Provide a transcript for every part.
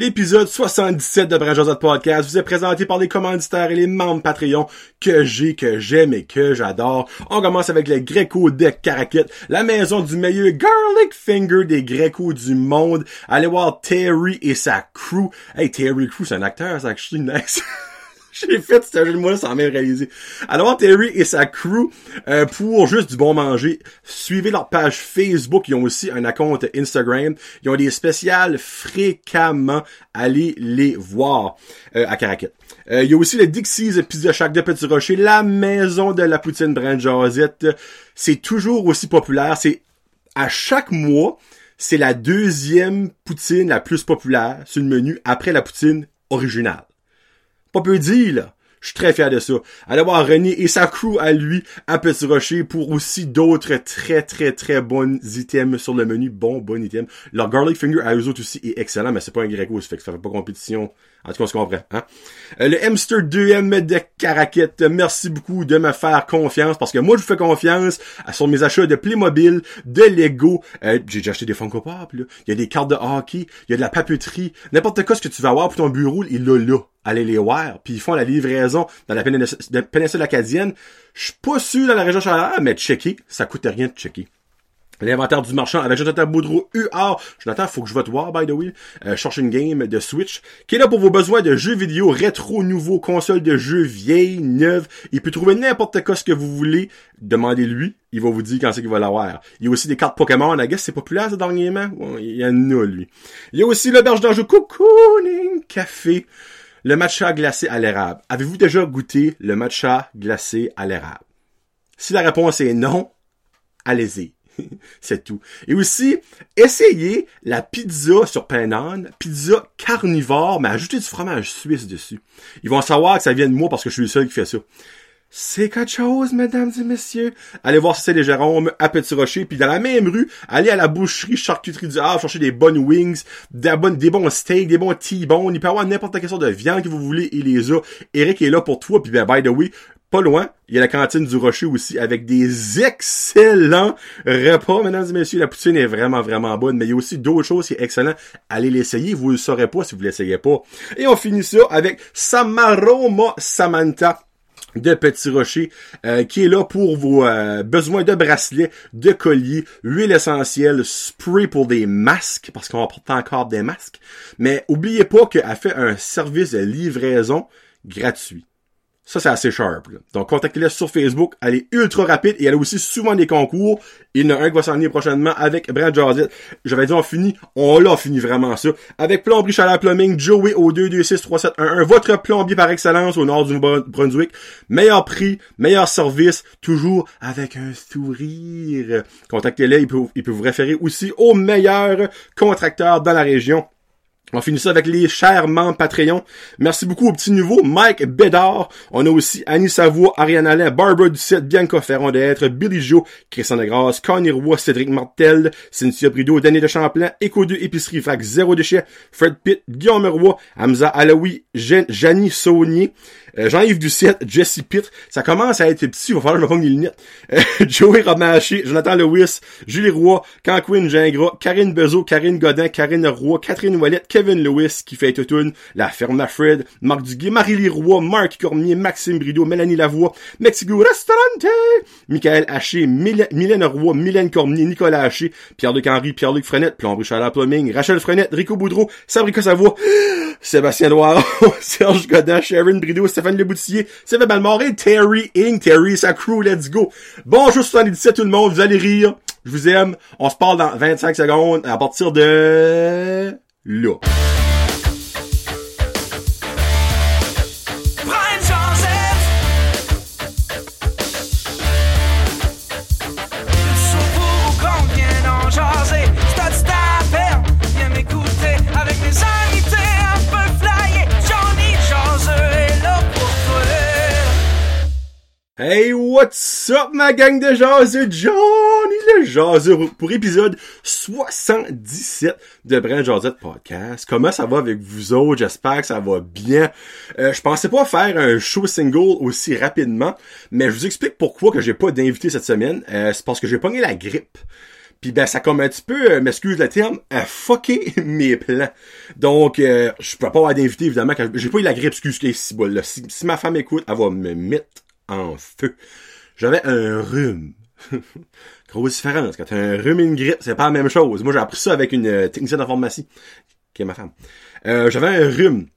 L'épisode 77 de Branchos Podcast vous est présenté par les commanditaires et les membres Patreon que j'ai, que j'aime et que j'adore. On commence avec le Greco de Caracat, la maison du meilleur garlic finger des Greco du monde. Allez voir Terry et sa crew. Hey, Terry Crew, c'est un acteur, c'est actually nice. J'ai fait ce jeu de moi sans même réaliser. Alors Terry et sa crew euh, pour juste du bon manger. Suivez leur page Facebook. Ils ont aussi un compte Instagram. Ils ont des spéciales fréquemment. Allez les voir euh, à Caracat. Euh, il y a aussi le Dixie's Pizza Shack de Petit Rocher, la maison de la poutine Brand Josette. C'est toujours aussi populaire. C'est à chaque mois, c'est la deuxième poutine la plus populaire sur le menu après la poutine originale. Pas peu dire, là. Je suis très fier de ça. Allez voir René et sa crew à lui à Petit Rocher pour aussi d'autres très très très bons items sur le menu. Bon, bon item. Leur garlic finger à eux autres aussi est excellent, mais c'est pas un greco, ça fait que ça fait pas compétition. En tout cas, on se comprend. Hein? Euh, le Hamster 2M de Caraquette, merci beaucoup de me faire confiance parce que moi je vous fais confiance sur mes achats de Playmobil, de Lego. Euh, j'ai déjà acheté des Funko Pop, là. Il y a des cartes de hockey, il y a de la papeterie. N'importe quoi ce que tu vas avoir pour ton bureau, il l'a là allez les voir. Puis ils font la livraison dans la péninsule acadienne. Je suis pas sûr dans la région Chaleur, mais checker, ça coûte rien de checker. L'inventaire du marchand avec Jonathan Boudreau UR. Jonathan, faut que je vote voir, by the way. Euh, cherche une game de Switch. Qui est là pour vos besoins de jeux vidéo rétro, nouveaux, consoles de jeux vieilles, neuves. Il peut trouver n'importe quoi ce que vous voulez. Demandez-lui. Il va vous dire quand c'est qu'il va l'avoir. Il y a aussi des cartes Pokémon. I guess c'est populaire, ce dernièrement. il y en a, lui. Il y a aussi l'auberge d'enjeu Cocooning Café. Le matcha glacé à l'érable. Avez-vous déjà goûté le matcha glacé à l'érable? Si la réponse est non, allez-y. c'est tout. Et aussi, essayez la pizza sur pain pizza carnivore, mais ajoutez du fromage suisse dessus. Ils vont savoir que ça vient de moi parce que je suis le seul qui fait ça. C'est quelque chose, mesdames et messieurs. Allez voir c'est les Jérôme à Petit Rocher. Puis dans la même rue, allez à la boucherie charcuterie du Havre, chercher des bonnes wings, des, bonnes, des bons steaks, des bons T-bones. Il peut avoir n'importe quelle sorte de viande que vous voulez, il les a. Eric est là pour toi. Puis ben, by the way, pas loin, il y a la cantine du Rocher aussi avec des excellents repas, mesdames et messieurs. La poutine est vraiment, vraiment bonne, mais il y a aussi d'autres choses qui sont excellentes. Allez l'essayer, vous ne le saurez pas si vous l'essayez pas. Et on finit ça avec Samaroma Samantha de Petit Rocher, euh, qui est là pour vos euh, besoins de bracelets, de colliers, huile essentielle, spray pour des masques, parce qu'on porter encore des masques. Mais oubliez pas qu'elle fait un service de livraison gratuit. Ça, c'est assez sharp. Donc, contactez-la sur Facebook. Elle est ultra rapide et elle a aussi souvent des concours. Il y en a un qui va s'en venir prochainement avec Brad Josette. J'avais dit on finit. On l'a fini vraiment ça. Avec Plomberie Chaleur Plumbing, Joey au 2263711. Votre plombier par excellence au nord du Brunswick. Meilleur prix, meilleur service, toujours avec un sourire. Contactez-les. Il peut, il peut vous référer aussi aux meilleurs contracteurs dans la région. On finit ça avec les chers membres Patreon. Merci beaucoup au petit nouveau Mike Bédard. On a aussi Annie Savoie, Ariane Alain, Barbara Ducette, Bianca Ferron d'être, Billy Joe, Christian Degrasse, Connie Roy, Cédric Martel, Cynthia Brideau, Danny de Champlain, Éco 2 Épicerie Fac, Zéro Déchet, Fred Pitt, Guillaume Roy, Hamza Alaoui, Janie Saunier, euh, Jean-Yves Ducette, Jesse Pitt. Ça commence à être petit, il va falloir que je me prenne les lunettes. Euh, Joey Romaché, Jonathan Lewis, Julie Roy, Canquin Gingras, Karine Bezo, Karine Godin, Karine Roy, Catherine Ouellette, Kevin Lewis qui fait tout La Ferme Fred, Marc Duguay, Marie-Lie Roy, Marc Cormier, Maxime Brideau, Mélanie Lavoie, Mexico Restaurante, Michael Haché, Mylène Roy, Mylène Cormier, Nicolas Haché, Pierre-Luc Henry, Pierre-Luc Frenette, Plomb Chalard Plumbing, Rachel Frenette, Rico Boudreau, Sabrica Savoie, Sébastien Loire, Serge Godin, Sharon Brideau, Stéphane Leboutillier, Sylvain Balmoré, Terry Inc., Terry, sa crew, let's go. Bonjour 77 tout le monde, vous allez rire. Je vous aime. On se parle dans 25 secondes à partir de là. Hey, what's up, ma gang de jaseux? Johnny le jaseux pour épisode 77 de Brand Josette Podcast. Comment ça va avec vous autres? J'espère que ça va bien. Euh, je pensais pas faire un show single aussi rapidement, mais je vous explique pourquoi que j'ai pas d'invité cette semaine. Euh, c'est parce que j'ai pogné la grippe. Puis ben ça comme un petit peu, euh, m'excuse le terme, a fucké mes plans. Donc euh, je peux pas avoir d'invité évidemment j'ai pas eu la grippe, excuse. Si, si ma femme écoute, elle va me mettre en feu. J'avais un rhume. Grosse différence. Quand t'as un rhume et une grippe, c'est pas la même chose. Moi, j'ai appris ça avec une euh, technicienne en pharmacie, qui est ma femme. Euh, j'avais un rhume.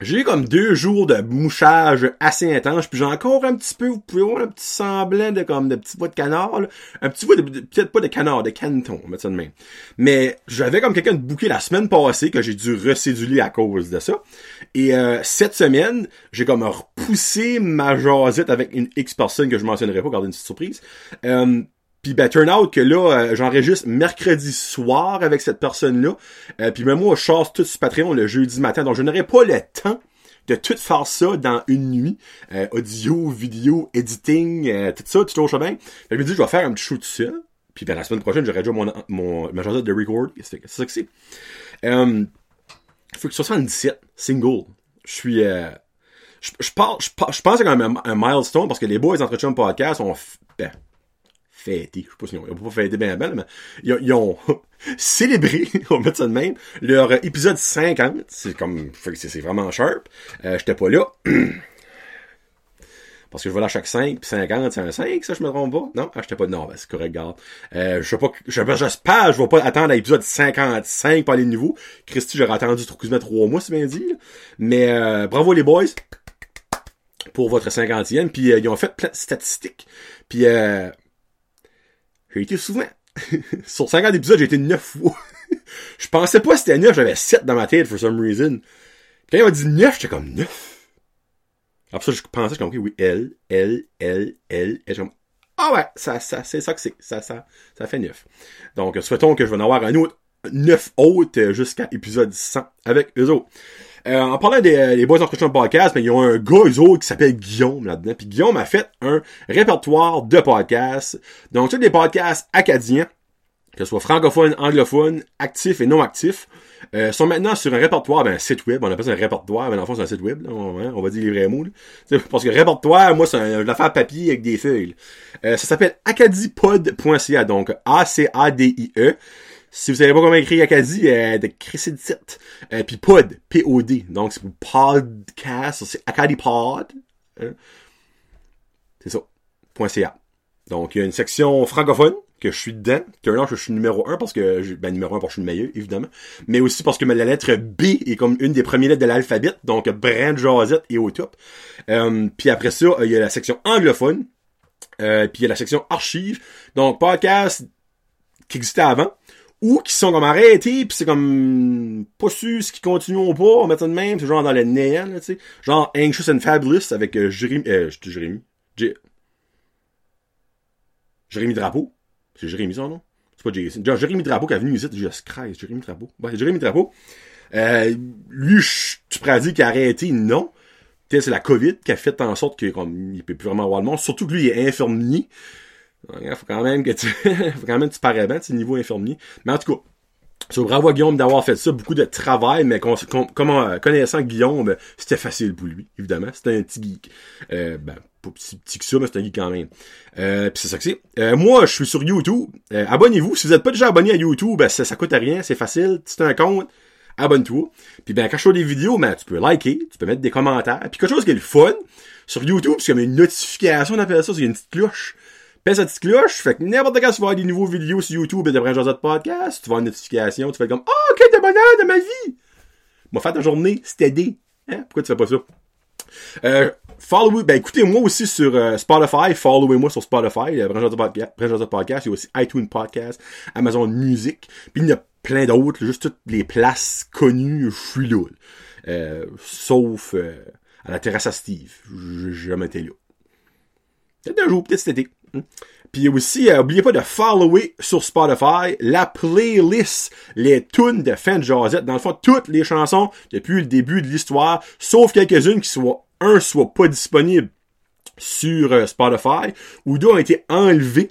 J'ai comme deux jours de mouchage assez intense, puis j'ai encore un petit peu, vous pouvez voir un petit semblant de comme de petits voix de canard, un petit voix de, peut-être pas de canard, de caneton, on met ça de même. Mais j'avais comme quelqu'un de bouqué la semaine passée que j'ai dû recéduler à cause de ça. Et euh, cette semaine, j'ai comme repoussé ma jasette avec une X personne que je mentionnerai pas, garder une petite surprise. Euh, puis ben, turn out que là, euh, j'enregistre mercredi soir avec cette personne-là. Euh, puis même moi, je chasse tout sur Patreon le jeudi matin. Donc je n'aurai pas le temps de tout faire ça dans une nuit. Euh, audio, vidéo, editing, tout ça, tout au chemin. je me dis, je vais faire un petit show tout. Puis ben, la semaine prochaine, j'aurai déjà mon, mon, ma de record. C'est ça que c'est. Euh, faut que 77, single. Je suis... Euh, je, je, pense, je, pense que c'est quand même un, milestone parce que les boys entre podcast ont... Ben, fêté, je sais pas si ils ont pas fêté bien bien, mais ils, ont célébré, on va mettre ça de même, leur épisode 50. C'est comme, c'est vraiment sharp. Euh, J'étais pas là. Parce que je vois à chaque 5, puis 50, c'est un 5, ça, je me trompe pas? Non? J'étais pas, non, ben, c'est correct, garde. Euh, je sais pas, je vais pas attendre l'épisode 55 pour aller de nouveau. Christy, j'aurais attendu quasiment 3 mois, c'est bien dit, Mais, euh, bravo les boys pour votre 50e, puis euh, ils ont fait plein de statistiques. Puis, euh, j'ai été souvent. Sur 50 épisodes, j'ai été 9 fois. je pensais pas que c'était 9, j'avais 7 dans ma tête, for some reason. Quand il m'a dit 9, j'étais comme 9. Après ça, je pensais, je comme, oui, L, L, L, L, et comme, ah ouais, ça, ça, c'est ça que c'est. Ça fait 9. Donc, souhaitons que je vais en avoir un autre 9 autres jusqu'à épisode 100 avec eux autres. Euh, en parlant des, euh, des Boys Christian Podcast, mais ils ont un gars, eux qui s'appelle Guillaume là-dedans. Puis Guillaume a fait un répertoire de podcasts. Donc, tous des podcasts acadiens, que ce soit francophones, anglophones, actifs et non actifs, euh, sont maintenant sur un répertoire, ben, un site web. On appelle ça un répertoire, mais en fond, c'est un site web, là, on, va dire les vrais mots. Parce que répertoire, moi, c'est une affaire papier avec des feuilles. Euh, ça s'appelle acadipod.ca, donc A-C-A-D-I-E. Si vous savez pas comment écrire Acadie, euh, de Chris euh, Puis Pod, P-O-D. Donc c'est pour podcast, c'est Acadipod. Hein? C'est ça. .ca. Donc il y a une section francophone que je suis dedans. Que je suis numéro 1 parce que, ben, numéro 1 parce que je suis le meilleur, évidemment. Mais aussi parce que la lettre B est comme une des premières lettres de l'alphabet. Donc, Brand Josette est au top. Euh, puis après ça, il y a la section anglophone. Euh, puis il y a la section archives. Donc, podcast qui existait avant ou qui sont comme arrêtés puis c'est comme pas sûr ce qui continuent ou pas on met ça de même c'est genre dans le néant tu sais. Genre Anxious and Fabulous avec euh, Jérémy euh, Jérémy Jérémy Drapeau. C'est Jérémy ça non? C'est pas Jason genre Jérémy Drapeau qui est venu ici juste Christ Jérémy Drapeau. Ouais, Jérémy Drapeau. Euh, lui tu pourrais dire qu'il a arrêté non. C'est la COVID qui a fait en sorte qu'il il peut plus vraiment avoir le monde. Surtout que lui il est infirmier il faut quand même que tu, faut quand même que tu parais bien, niveau infirmier. Mais en tout cas, c'est bravo à Guillaume d'avoir fait ça, beaucoup de travail, mais comme euh, connaissant Guillaume, c'était facile pour lui, évidemment. C'était un petit geek. Euh, ben, pas petit, petit que ça, mais c'est un geek quand même. Euh, puis c'est ça que c'est. Euh, moi, je suis sur YouTube. Euh, abonnez-vous. Si vous n'êtes pas déjà abonné à YouTube, ben, ça, ça coûte rien, c'est facile. Si un compte, abonne-toi. Puis ben, quand je fais des vidéos, ben, tu peux liker, tu peux mettre des commentaires. Puis quelque chose qui est le fun, sur YouTube, c'est comme une notification, on appelle ça, c'est une petite cloche pèse la petite cloche, fait que n'importe quand tu vas avoir des nouveaux vidéos sur YouTube et de de podcast, tu vas une notification, tu fais comme, oh, ok, t'es bonheur de ma vie! M'a fait ta journée, c'était aidé. Hein? Pourquoi tu fais pas ça? Euh, follow, ben écoutez-moi aussi sur euh, Spotify, followez-moi sur Spotify, euh, Podcast, Podcast, il y a aussi iTunes Podcast, Amazon Music, puis il y en a plein d'autres, juste toutes les places connues, je suis là. Euh, sauf à la terrasse à Steve, je jamais été là. Peut-être un jour, peut-être cet été. Puis aussi, euh, oubliez pas de follower sur Spotify la playlist, les tunes de Fan Josette. Dans le fond, toutes les chansons depuis le début de l'histoire, sauf quelques-unes qui soient, un, soit pas disponibles sur euh, Spotify, ou deux ont été enlevées,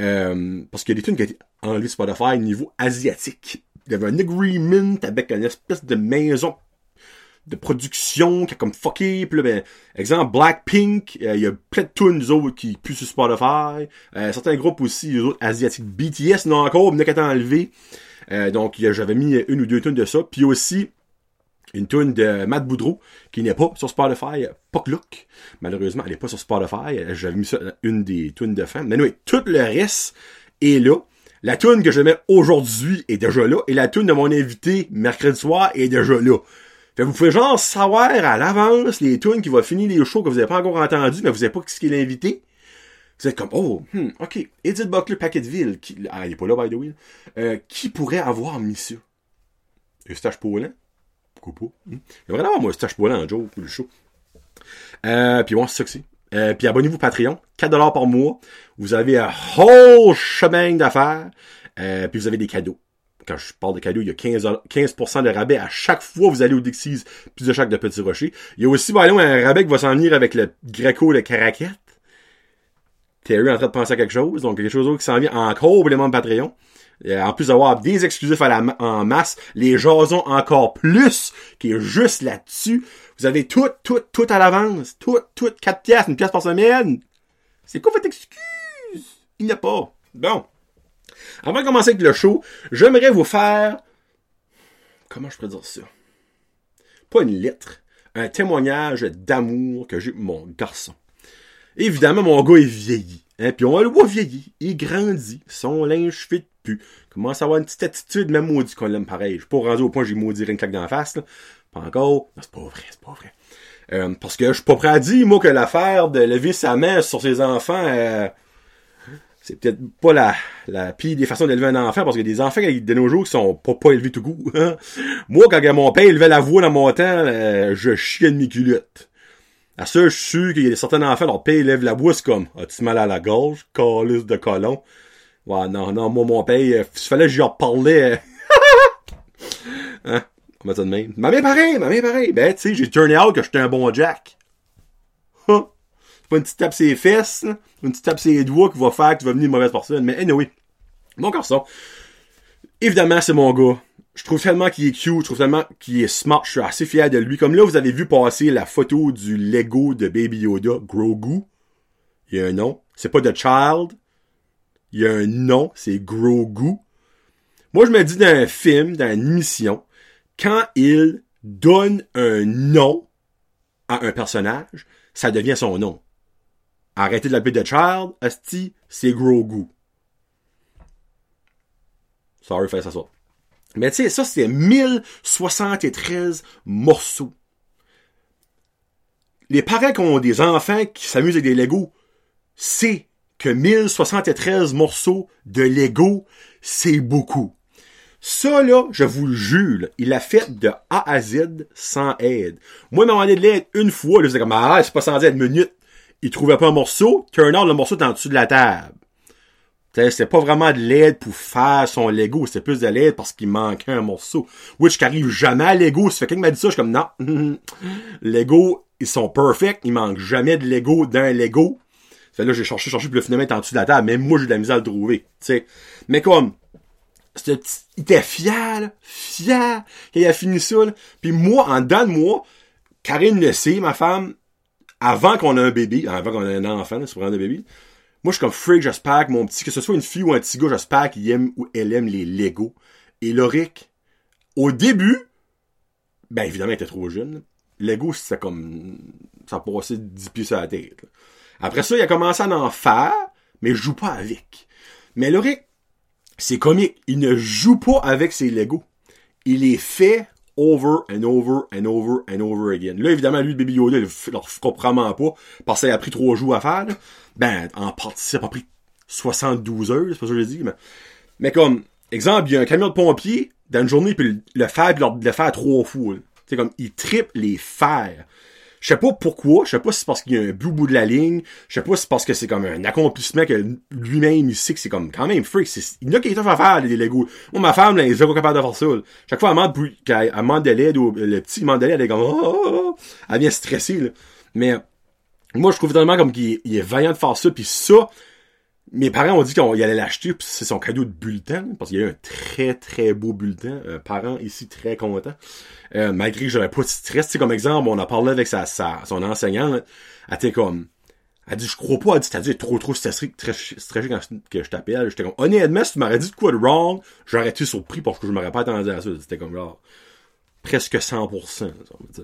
euh, parce qu'il y a des tunes qui ont été enlevées sur Spotify au niveau asiatique. Il y avait un agreement avec une espèce de maison de production qui a comme fucké. Puis là, ben, exemple, Blackpink, euh, il y a plein de tunes, nous autres, qui puent sur Spotify. Euh, certains groupes aussi, les autres asiatiques, BTS, non encore, mais qu'à enlevé. Euh, donc, j'avais mis une ou deux tunes de ça. Puis aussi, une tune de Matt Boudreau qui n'est pas sur Spotify, Look. Malheureusement, elle n'est pas sur Spotify. J'avais mis ça une des tunes de fans. Mais oui, tout le reste est là. La tune que je mets aujourd'hui est déjà là. Et la tune de mon invité mercredi soir est déjà là. Fait vous pouvez genre savoir à l'avance les tunes qui vont finir les shows que vous n'avez pas encore entendu, mais vous n'avez pas ce qu'il est l'invité. Vous êtes comme, oh, hmm, ok, Edith Buckler Packetville, qui, ah, il est pas là, by the way, euh, qui pourrait avoir mis ça? Eustache Paulin? Pourquoi pas? Hmm? Il devrait avoir, moi, Eustache Paulin en jour, le show. Euh, puis bon, c'est ça que c'est. Euh, puis abonnez-vous Patreon, 4$ par mois. Vous avez un whole chemin d'affaires. Euh, puis vous avez des cadeaux quand je parle de cadeaux, il y a 15%, 15 de rabais à chaque fois que vous allez au Dixie's plus de chaque de Petit Rocher. Il y a aussi, ben, un rabais qui va s'en venir avec le Greco de Caracat. Terry en train de penser à quelque chose, donc quelque chose d'autre qui s'en vient encore pour les membres Patreon. en plus d'avoir des exclusifs en masse, les jasons encore plus, qui est juste là-dessus. Vous avez tout, tout, tout à l'avance. Tout, tout, 4 pièces, une pièce par semaine. C'est quoi votre excuse? Il n'y a pas. Bon. Avant de commencer avec le show, j'aimerais vous faire, comment je pourrais dire ça? Pas une lettre, un témoignage d'amour que j'ai pour mon garçon. Évidemment, mon gars est vieilli. Hein, puis on le voit vieilli. Il grandit. Son linge fit plus. Commence à avoir une petite attitude, même maudit qu'on l'aime pareil. Je suis pas rendu au point où j'ai maudit une claque dans la face. Pas encore. C'est pas vrai, c'est pas vrai. Euh, parce que je suis pas prêt à dire, moi, que l'affaire de lever sa main sur ses enfants, euh, c'est peut-être pas la, la pire des façons d'élever un enfant, parce qu'il y a des enfants de nos jours qui sont pas, pas élevés tout goût. Moi, quand mon père élevait la voix dans mon temps, euh, je chiais de mes culottes. À ça, je suis qu'il y a certains enfants, leur père élève la voix, c'est comme, as-tu mal à la gorge, calice de colon? Ouais, non, non, moi, mon père, il fallait que j'y parlais. hein? On va ça de même. Ma mère pareil, ma mère pareil. Ben, tu sais, j'ai turné out que j'étais un bon Jack. Hein? Une petite tape ses fesses, une petite tape ses doigts qui va faire que tu vas venir une mauvaise personne. Mais anyway, mon garçon, évidemment, c'est mon gars. Je trouve tellement qu'il est cute, je trouve tellement qu'il est smart, je suis assez fier de lui. Comme là, vous avez vu passer la photo du Lego de Baby Yoda, Grogu. Il y a un nom. C'est pas The Child. Il y a un nom, c'est Grogu. Moi, je me dis dans un film, dans une émission, quand il donne un nom à un personnage, ça devient son nom. Arrêtez de l'appeler The Child, Asti, c'est Grogu. Sorry, fais ça ça. Mais tu sais, ça, c'est 1073 morceaux. Les parents qui ont des enfants qui s'amusent avec des Legos, c'est que 1073 morceaux de Lego, c'est beaucoup. Ça, là, je vous le jure, il a fait de A à Z sans aide. Moi, il m'a demandé de l'aide une fois, là, c'est comme, ah, c'est pas sans aide, minute il trouvait pas un morceau, turn out, le morceau est en dessous de la table. C'était pas vraiment de l'aide pour faire son Lego, c'était plus de l'aide parce qu'il manquait un morceau. Which qui arrive jamais à Lego. Si quelqu'un m'a dit ça, je suis comme non. Lego, ils sont perfect, il manque jamais de Lego d'un Lego. Fait là, j'ai cherché, cherché, puis le finalement est en dessous de la table. Même moi, j'ai de la misère à le trouver. sais. Mais comme, il était fier, fier, qu'il a fini ça. Puis moi, en dedans de moi, Karine le sait, ma femme, avant qu'on ait un bébé, avant qu'on ait un enfant, c'est vraiment un bébé, moi, je suis comme freak, j'espère que mon petit, que ce soit une fille ou un petit gars, j'espère qu'il aime ou elle aime les Lego. Et Loric, au début, ben évidemment, il était trop jeune. Lego, c'était comme, ça passait 10 pieds sur la tête. Après ça, il a commencé à en faire, mais je joue pas avec. Mais Loric, c'est comique. Il ne joue pas avec ses Lego. Il les fait over and over and over and over again. Là, évidemment, lui, le Baby Yoda, il leur fera pas, parce qu'il a pris trois jours à faire. Ben, en partie, ça a pris 72 heures, c'est pas ça que je dis, mais, mais comme, exemple, il y a un camion de pompier, dans une journée, puis le faire, puis le faire trois fois. C'est comme, il triple les fers. Je sais pas pourquoi, je sais pas si c'est parce qu'il y a un bout bout de la ligne, je sais pas si c'est parce que c'est comme un accomplissement que lui-même il sait que c'est comme quand même freak, il y a qui est à faire les Lego. Moi ma femme là, elle est zéro capable de faire ça. Chaque fois elle demande qu'elle l'aide ou le petit demande de l'aide, elle est comme oh, oh, oh, elle vient stresser là. Mais moi je trouve tellement comme qu'il est vaillant de faire ça puis ça mes parents ont dit qu'ils allaient l'acheter, puis c'est son cadeau de bulletin, parce qu'il y a eu un très très beau bulletin. Un parent ici très content. Euh, malgré que j'avais pas de stress, tu comme exemple, on a parlé avec sa, sa son enseignante, elle était comme, elle dit, je crois pas, elle dit, t'as dit, trop trop stressé, très stressé quand que je t'appelle. J'étais comme, honnêtement, si tu m'aurais dit de quoi de wrong, j'aurais été surpris parce que je m'aurais pas attendu à ça. C'était comme genre, presque 100%.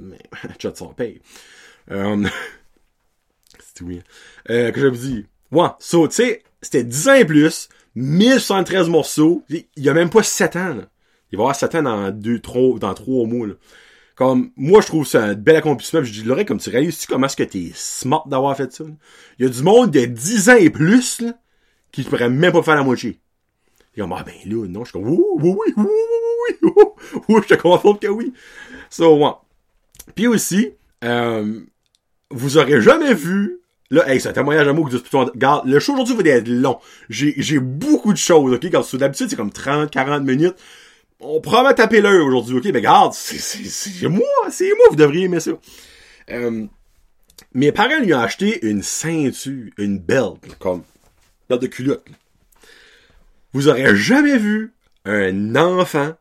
mais, chat son paye. Euh, c'est tout bien. Euh, que je vous dis, ouais, so, tu sais, c'était 10 ans et plus, 1073 morceaux, il y a même pas 7 ans, là. Il va y avoir 7 ans dans deux, trois, dans trois mois, là. Comme, moi, je trouve ça un bel accomplissement. Je dis, Laurent, comme tu réussis, comment est-ce que t'es smart d'avoir fait ça? Il y a du monde de 10 ans et plus, là, qui pourrait même pas faire la moitié. Et comme, ah ben là, non, je suis comme, oui, oui, oui, oui, oui, oui, oui, je te confirme que oui. So, ouais. Puis aussi, euh, vous aurez jamais vu Là, hey, c'est un témoignage d'amour que discutons. Regarde, le show aujourd'hui va être long. J'ai, beaucoup de choses, ok? Quand d'habitude, c'est comme 30, 40 minutes. On promet taper l'heure aujourd'hui, ok? Mais c'est, c'est moi, c'est moi, vous devriez aimer ça. Euh, mes parents lui ont acheté une ceinture, une belt, comme, belt de culotte. Vous aurez jamais vu un enfant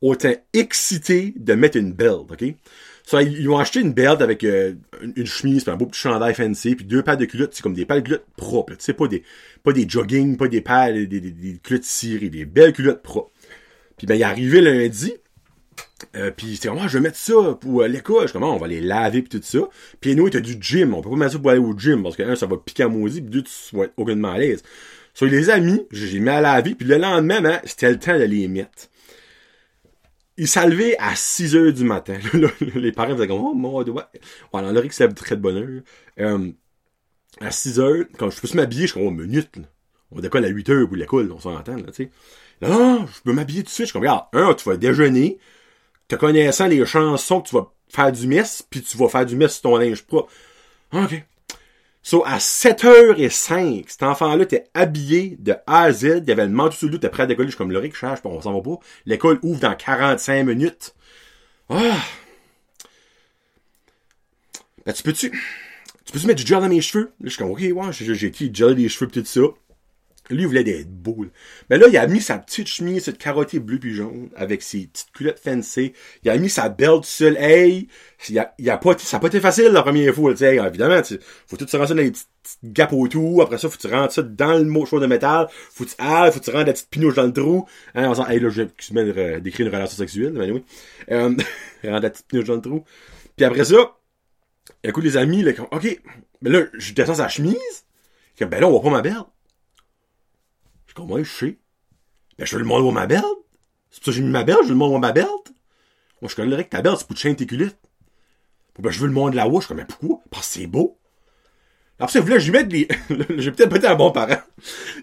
autant excité de mettre une belt, ok? Ils ont acheté une belt avec euh, une, chemise, puis un beau petit chandail fancy, puis deux paires de culottes, c'est comme des paires de culottes propres, tu sais, pas des, pas des jogging, pas des paires, des, culottes cirées, des belles culottes propres. Puis ben, il est arrivé lundi, euh, puis c'est moi je vais mettre ça pour euh, l'école. Je comment on va les laver puis tout ça. Puis nous, t'as du gym. On peut pas mettre ça pour aller au gym parce que un, ça va piquer à maudit, puis deux, tu vas être aucunement à l'aise. So, les amis, j'ai mis à laver, puis le lendemain, ben, c'était le temps de les mettre il s'est levé à 6 heures du matin. les parents faisaient comme, oh, mon dieu, ouais. Voilà, Laurie qui s'est très de bonne heure. Euh, à 6 heures, quand je peux m'habiller, je suis comme, oh, minute, là. On décolle à 8 heures pour l'école, on s'entend, là, tu sais. Non, je peux m'habiller tout de suite. Je suis comme, regarde, un, tu vas déjeuner, te connaissant les chansons que tu vas faire du mess, puis tu vas faire du mess sur ton linge propre. OK. So, à 7h05, cet enfant-là était habillé de A à Z, il y avait le manteau sous le dos, était prêt à décoller, je suis comme le cherche, on s'en va pas. L'école ouvre dans 45 minutes. Ah! Ben, tu peux-tu, tu peux-tu mettre du gel dans mes cheveux? Là, je suis comme, ok, ouais, j'ai, j'ai qui? Gel des cheveux pis tout ça. Lui, il voulait d'être beau. Mais là, il a mis sa petite chemise, cette carottée bleu puis jaune, avec ses petites culottes fancy. Il a mis sa belle seule. Hey, a, pas, ça a pas été facile la première fois. Tu sais, évidemment, tu, faut tout se rentrer dans les petites, petites gapes autour. Après ça, faut que tu rentres ça dans le mot de métal. Faut que tu ah, faut que tu rentres la petite pinouche dans le trou. Hein, on hey, là, je vais euh, décrire une relation sexuelle, mais oui. Euh, rentre la petite pinouche dans le trou. Puis après ça, écoute les amis, là, ok, mais là, je descends sa chemise. Ben là, on voit pas ma belle. Je comme, ouais, je sais. Ben, je veux le montrer ma belt. C'est pour ça que j'ai mis ma belt, je veux le montrer ma belt. Moi, je connais que ta belt, c'est pour te chaîner tes culottes. Ben, je veux le monde de la haut. Je comme, mais pourquoi? Parce que c'est beau. Après ça, il voulait que lui mette des, j'ai peut-être pas été un bon parent.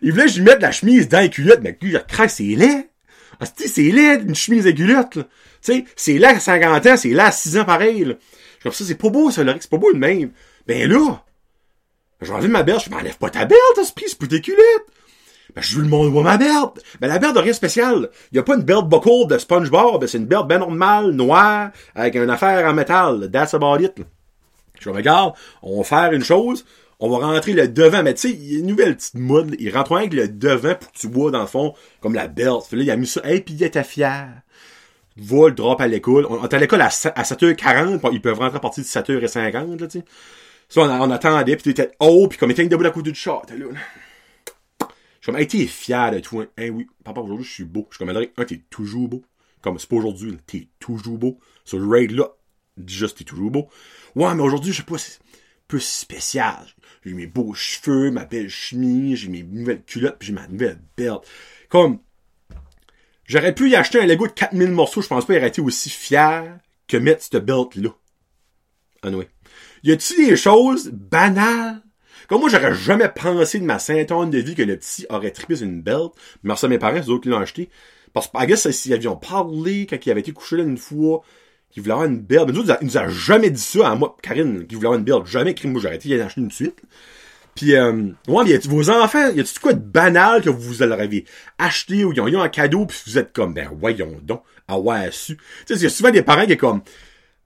Il voulait que lui mette la chemise dans les culottes, mais lui, je craque, c'est laid. Ah, c'est laid, une chemise de culottes, Tu sais, c'est là à 50 ans, c'est là à 6 ans pareil, là. Comme ça, c'est pas beau, ça, c'est pas beau de même. Ben là, je vais ma belle, je m'enlève pas ta belle, t'as ce prix, c'est pour tes culottes. Ben, je le monde voir ma berde. Ben, la berde n'a rien de spécial. Il y a pas une berde buckle de SpongeBob. Ben, c'est une berde ben normale, noire, avec une affaire en métal. That's about it. Je regarde, on va faire une chose. On va rentrer le devant, mais tu sais, il y a une nouvelle petite mode. Il rentre avec le devant pour que tu vois, dans le fond, comme la belt. Là, il a mis ça. Hey, pis il était fier. Va le drop à l'école. On est à l'école à, 7h40. Ils peuvent rentrer à partir de 7h50, là, tu sais. Ça, on, on attendait, pis tu étais haut, puis comme il était debout à côté du chat, là comme, hey, t'es fier de toi. Hey, oui, papa, aujourd'hui, je suis beau. Je suis comme, un, t'es toujours beau. Comme, c'est pas aujourd'hui, t'es toujours beau. Sur le raid, là, dis juste, t'es toujours beau. Ouais, mais aujourd'hui, je sais pas, c'est peu spécial. J'ai mes beaux cheveux, ma belle chemise, j'ai mes nouvelles culottes, puis j'ai ma nouvelle belt. Comme, j'aurais pu y acheter un Lego de 4000 morceaux, je pense pas qu'il aurait été aussi fier que mettre cette belt-là. Anyway. Y a-t-il des choses banales comme moi, j'aurais jamais pensé de ma ceinture de vie que le petit aurait trippé sur une belt. Merci à mes parents, c'est eux qui l'ont acheté. Parce que, I guess, s'ils avaient parlé quand il avait été couché là une fois, qu'il voulait avoir une belt. Mais nous, il nous a jamais dit ça à moi, Karine, qu'il voulait avoir une belt. Jamais écrit, moi, j'aurais été y acheter une suite. Puis, euh, ouais, mais vos enfants, y a-tu quoi de banal que vous avez acheté ou ils ont eu un cadeau puis vous êtes comme, ben, voyons donc, à ouais, su. Tu sais, il y a souvent des parents qui sont comme,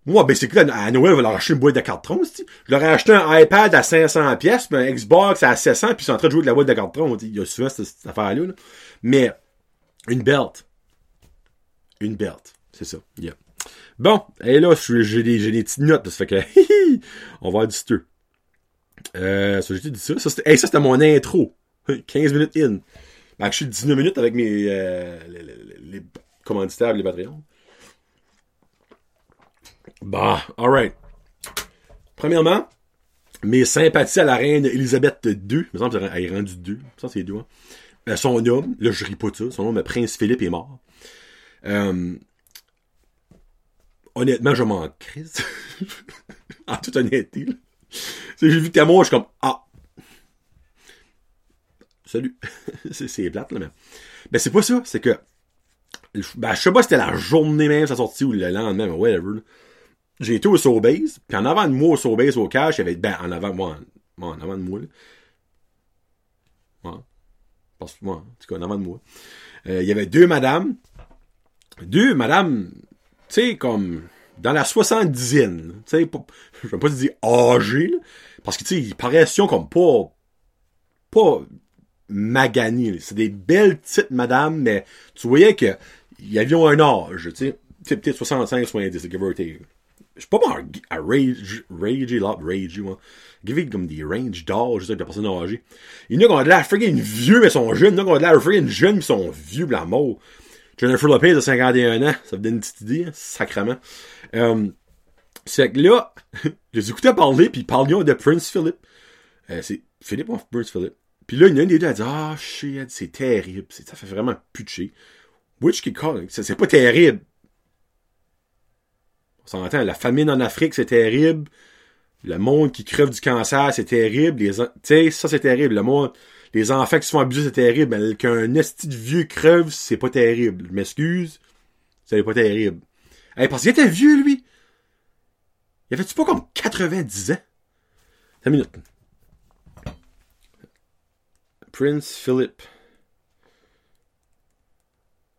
Moi, ben, c'est que là, à Noël, on va leur acheter une boîte de carton. Je leur ai acheté un iPad à 500 pièces, un Xbox à 700, puis ils sont en train de jouer de la boîte de carton. Il y a souvent cette, affaire-là, là. Mais, une belt. Une belt. C'est ça. Yeah. Bon, et là, j'ai des, des petites notes, ça fait que, on va avoir du stir. Euh, ça, j'ai dit ça? Ça, c'était mon intro. 15 minutes in. Ben, je suis 19 minutes avec mes, euh, les, les, les commanditaires, les Patreons. Bah, alright. Premièrement, mes sympathies à la reine Elisabeth II. Il me semble qu'elle est rendue 2. Ça, c'est deux. Hein. Euh, son homme, là, je ris pas de ça. Son nom, mais Prince Philippe est mort. Euh, honnêtement, je m'en crise. en toute honnêteté, là. J'ai vu ta mort, je suis comme, ah. Salut. c'est plate, là, mais. Ben, c'est pas ça. C'est que, ben, je sais pas si c'était la journée même, sa sortie, ou le lendemain, whatever, là j'ai été au Sobase, puis en avant de moi au Sobase au cash, il y avait, ben, en avant, moi, en, en avant de moi, là. Ouais. Parce que moi, en tout cas, en avant de moi. Euh, il y avait deux madames. Deux madames, tu sais, comme, dans la soixante-dizaine, tu sais, je vais pas dire âgées, parce que, tu sais, ils paraissaient comme pas, pas maganées, C'est des belles petites madames, mais tu voyais que, y avait un âge, tu sais, peut-être 65, 70, give or take je suis pas bon à, rage, rage, là, rage, moi. Give comme des range d'âge, sais, de personnes âgées. Il y en a qui ont de l'air friggin' vieux, mais sont jeunes. Il y en a qui ont de l'air friggin' jeunes, mais sont vieux, mort. Jennifer Lopez de 51 ans, ça vous donne une petite idée, hein, sacrement. Euh, c'est que là, je les écoutais parler, puis ils parlions de Prince Philip. Euh, c'est Philip ou Prince Philip? Puis là, il y en a un des deux a dit, ah, shit, c'est terrible, ça fait vraiment putcher. Which qui c'est pas terrible. La famine en Afrique, c'est terrible. Le monde qui crève du cancer, c'est terrible. Les, tu sais, ça, c'est terrible. Le monde, les enfants qui se font abuser, c'est terrible. Mais qu'un esti de vieux crève, c'est pas terrible. Je m'excuse. C'est pas terrible. Hey, parce qu'il était vieux, lui. Il avait-tu pas comme 90 ans? Une minute. Prince Philip.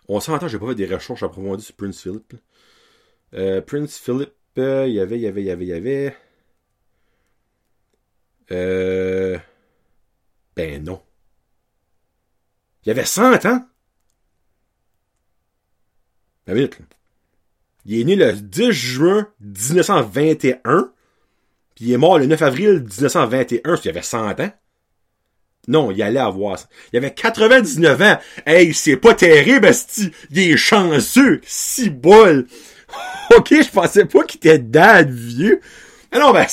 On s'entend, j'ai pas fait des recherches approfondies sur Prince Philip. Euh, Prince Philip, euh, il y avait, il y avait, il y avait, il y avait. Euh, ben non. Il y avait 100 ans. Ben vite. Il est né le 10 juin 1921. Puis il est mort le 9 avril 1921. Il y avait 100 ans. Non, il allait avoir ça. Il avait 99 ans. Hey, c'est pas terrible, esti. Il est chanceux. Si bol. ok, je pensais pas qu'il était dad vieux. Ah non, ben,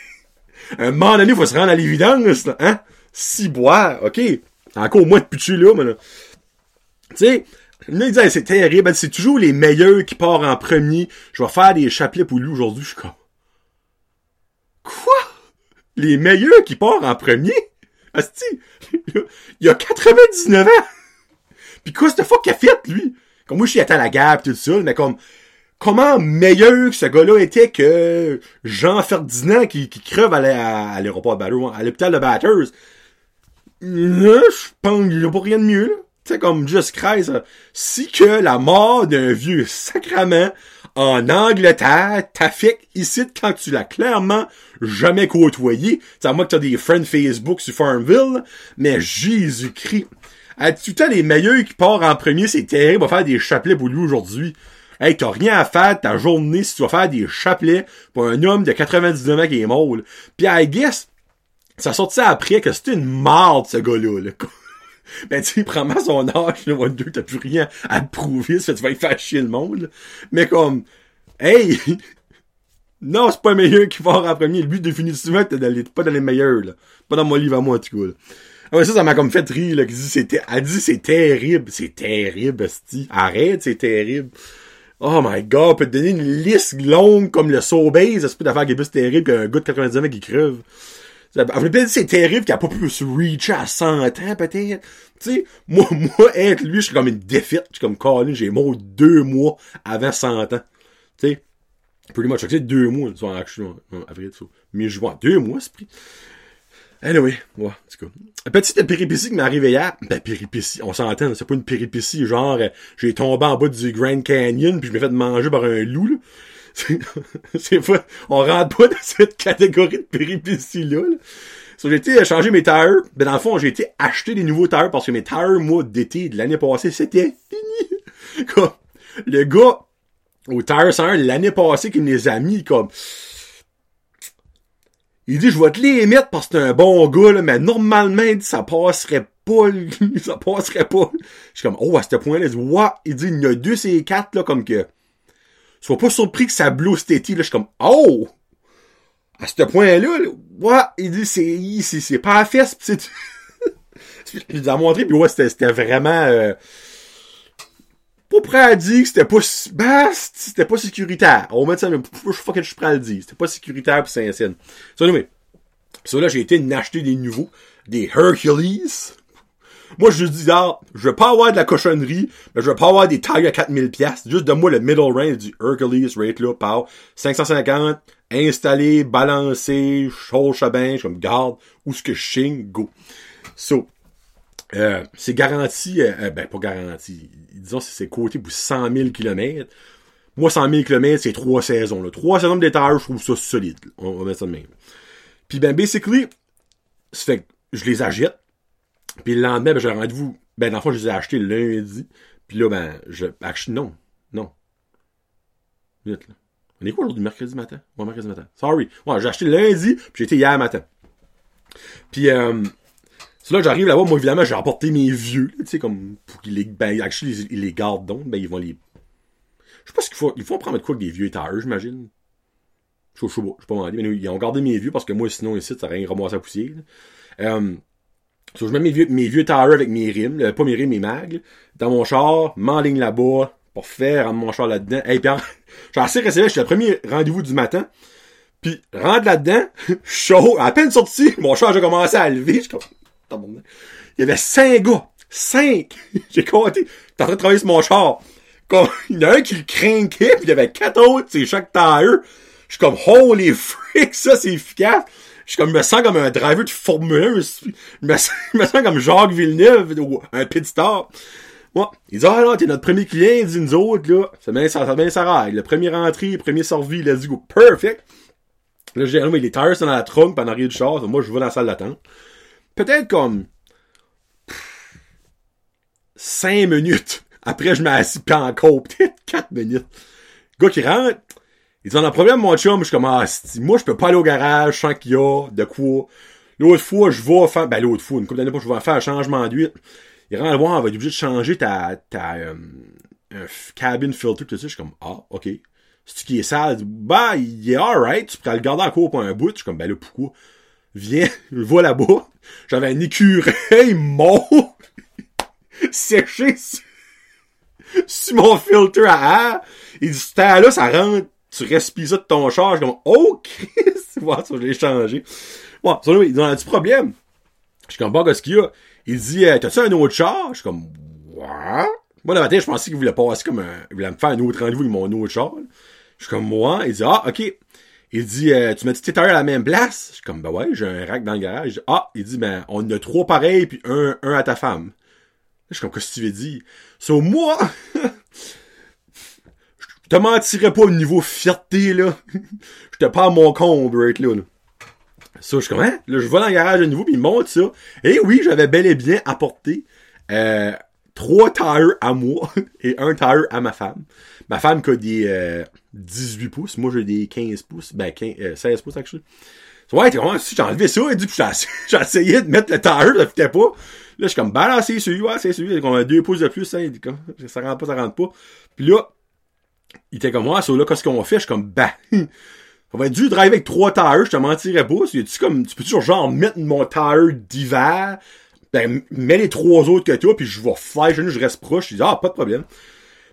un moment donné, il faut se rendre à l'évidence, là, hein? Si boire, ok. Encore moins de pitcher là, mais Tu sais, là, il dit, c'est terrible, c'est toujours les meilleurs qui partent en premier. Je vais faire des chapelets pour lui aujourd'hui, je suis comme. Quoi? Les meilleurs qui partent en premier? Asti, il a 99 ans! Pis quoi, cette fois qu'il a fait, lui? Comme moi, je suis à la gare tout ça, mais comme, comment meilleur que ce gars-là était que Jean Ferdinand qui, qui crève à l'aéroport à l'hôpital de Batters. je pense qu'il n'y a pas rien de mieux, là. Tu sais, comme Just Christ, si que la mort d'un vieux sacrament en Angleterre t'affecte ici quand tu l'as clairement jamais côtoyé. C'est à moi que t'as des friends Facebook sur Farmville, mais Jésus-Christ. À tout le temps, les meilleurs qui partent en premier, c'est terrible, va faire des chapelets pour lui aujourd'hui. Hey, t'as rien à faire de ta journée si tu vas faire des chapelets pour un homme de 99 ans qui est mort. Puis I guess, ça sortit après que c'était une marde, ce gars-là. Là. ben tu sais, prends son âge, là, Wonder, t'as plus rien à prouver, ça tu vas y faire chier le monde. Mais comme, hey, non, c'est pas le meilleur qui va en premier. Le but définitivement, t'es d'aller pas dans les meilleurs, là. Pas dans mon livre à moi, en tout. Ah ça, ça m'a comme fait rire, là, elle dit, c'est terrible, c'est terrible, sti. Arrête, c'est terrible. Oh my god, peut te donner une liste longue comme le Sobeys, ça se peut d'affaires qui est plus terrible qu'un gars de 90 ans qui crève. peut-être c'est terrible qu'il a pas pu se reacher à 100 ans, peut-être. Tu sais, moi, moi, être lui, je suis comme une défaite. Je suis comme Colin, j'ai mort deux mois avant 100 ans. Tu sais, pretty much, c'est deux mois, en avril, vois deux mois, c'est pris. Anyway, ouais, en tout cas. Petite péripétie qui m'est arrivée hier. Ben, péripétie, on s'entend, c'est pas une péripétie, genre, euh, j'ai tombé en bas du Grand Canyon, puis je m'ai fait manger par un loup, là. c'est pas, on rentre pas dans cette catégorie de péripéties-là. Là. So, j'ai été changer mes tires. Ben, dans le fond, j'ai été acheter des nouveaux tires parce que mes tires, moi, d'été de l'année passée, c'était fini. Comme, le gars, au Tire 100 l'année passée, qui me les a mis, comme, il dit, je vais te les mettre parce que t'es un bon gars, là, mais normalement, il dit, ça passerait pas, ça passerait pas. Je suis comme, oh, à ce point-là, il dit, ouais, il dit, il y a deux ces quatre, là, comme que, sois pas surpris que ça blow cet été, là, je suis comme, oh! À ce point-là, ouais, il dit, c'est, c'est, c'est pas à fesse, pis c'est, a montré, puis ouais, c'était, c'était vraiment, euh, pas prêt à dire que c'était pas, bah, c'était pas sécuritaire. On va mettre ça, mais je suis prêt à le dire. C'était pas sécuritaire pour Saint-Saëns. Ça, mais, ça là, j'ai été acheter des nouveaux, des Hercules. Moi, je dis, ah, je veux pas avoir de la cochonnerie, mais je veux pas avoir des tailles à 4000 pièces. Juste de moi le middle range du Hercules rate là, par 550, installé, balancé, chaud, chabin, je me garde, où ce que je ching, go. So, euh, c'est garanti, euh, euh, ben pas garanti, disons c'est côté pour 100 000 km. Moi, 100 000 km, c'est trois saisons. Là. Trois saisons de je trouve ça solide. On va mettre ça de même. Puis ben, basically, c'est fait que je les achète. Puis le lendemain, ben, j'ai rendez-vous. Ben, dans le fond, je les ai achetés lundi. Puis là, ben, je. Non. Non. Vite, là. On est quoi aujourd'hui? Mercredi matin? Ouais, mercredi matin. Sorry. Ouais, j'ai acheté lundi, puis j'ai été hier matin. Puis, euh, c'est là que j'arrive là-bas, moi évidemment, j'ai apporté mes vieux, tu sais, comme pour qu'ils les. Ben, actually, ils les gardent donc, ben ils vont les. Je sais pas ce qu'il faut. Il faut prendre quoi avec des vieux tires, j'imagine. Je sais pas, je sais pas mais ils ont gardé mes vieux parce que moi sinon ici, ça rien ramassé à poussière. Euh, so, je mets mes vieux, mes vieux tires avec mes rimes, pas mes rimes, mes mags, dans mon char, m'enligne là-bas, pour faire rendre mon char là-dedans. Hey, puis j'ai assez resté là, je suis le premier rendez-vous du matin. Puis rentre là-dedans, chaud, à peine sorti, mon char j'ai commencé à lever, je comme il y avait cinq gars. Cinq! J'ai compté. T'es en train de travailler sur mon char. Comme, il y en a un qui le craquait, puis il y avait quatre autres, c'est chaque tire. Je suis comme, holy frick, ça, c'est efficace. Je suis comme, me sens comme un driver de Formule 1. Je me, sens, me sens comme Jacques Villeneuve, ou un pit stop. Ouais. Il dit, ah non, t'es notre premier client, il dit nous autres, là. Ça met ça, met ça règle. Le premier entrée, le premier servi, dit, go, perfect. Là, j'ai dit, les tires sont dans la trunk, pendant arrière du char. Moi, je vais dans la salle d'attente peut-être comme cinq minutes. Après, je m'assis pis encore, peut-être quatre minutes. Le gars qui rentre, il dit, on a un problème, mon chum. Je suis comme, ah, moi, je peux pas aller au garage, je sens qu'il y a de quoi. L'autre fois, je vais faire, ben, l'autre fois, une couple d'années pas, je vais faire un changement d'huile. Il rentre voir, on va être obligé de changer ta, ta, euh, cabin filter, tout ça. Je suis comme, ah, ok. C'est-tu qui est sale? Bah, il est alright. Tu pourrais le garder encore pour un bout. Je suis comme, ben là, pourquoi? Viens, je vois là-bas. J'avais un écureuil mort séché sur, mon filter à air. Il dit, là, ça rentre, tu respires ça de ton char. Je comme, oh, Christ! Voilà, ça, je l'ai changé. Ouais, ça, il dit, on a du problème. Je suis comme, bah, qu'est-ce qu'il y a? Il dit, euh, t'as-tu un autre char? Je suis comme, what? Moi, le matin, je pensais qu'il voulait passer comme un, il voulait me faire un autre rendez-vous avec mon autre char. Je suis comme, moi. Il dit, ah, ok. Il dit, euh, tu mets tes tires à la même place? Je suis comme, ben ouais, j'ai un rack dans le garage. Ah, il dit, ben, on a trois pareils, puis un, un à ta femme. Je suis comme, qu'est-ce que tu veux dire? So, moi, je te mentirais pas au niveau fierté, là. je te parle mon comble, right, là. là. So, je suis comme, hein? Là, je vais dans le garage de nouveau, puis il montre ça. Et oui, j'avais bel et bien apporté, euh, trois tires à moi et un tire à ma femme. Ma femme qui a des 18 euh, pouces, moi j'ai des 15 pouces, ben 15, 16 euh, pouces actually. Ouais, t'es vraiment, si j'ai enlevé ça, et dit, j'ai essayé de mettre le tire, ça fitait pas. Là, je suis comme, ben c'est celui, ouais, c'est celui, on a deux pouces de plus, hein, comme, ça rentre pas, ça rentre pas. Puis là, il était comme, moi, ça, là, qu'est-ce qu'on fait? Je suis comme, ben, on va être dû driver avec trois tires, je te mentirais pas. Tu, comme, tu peux toujours genre mettre mon tire d'hiver, ben, mets les trois autres que toi, puis je vais faire, je reste proche. Je dis, ah, pas de problème.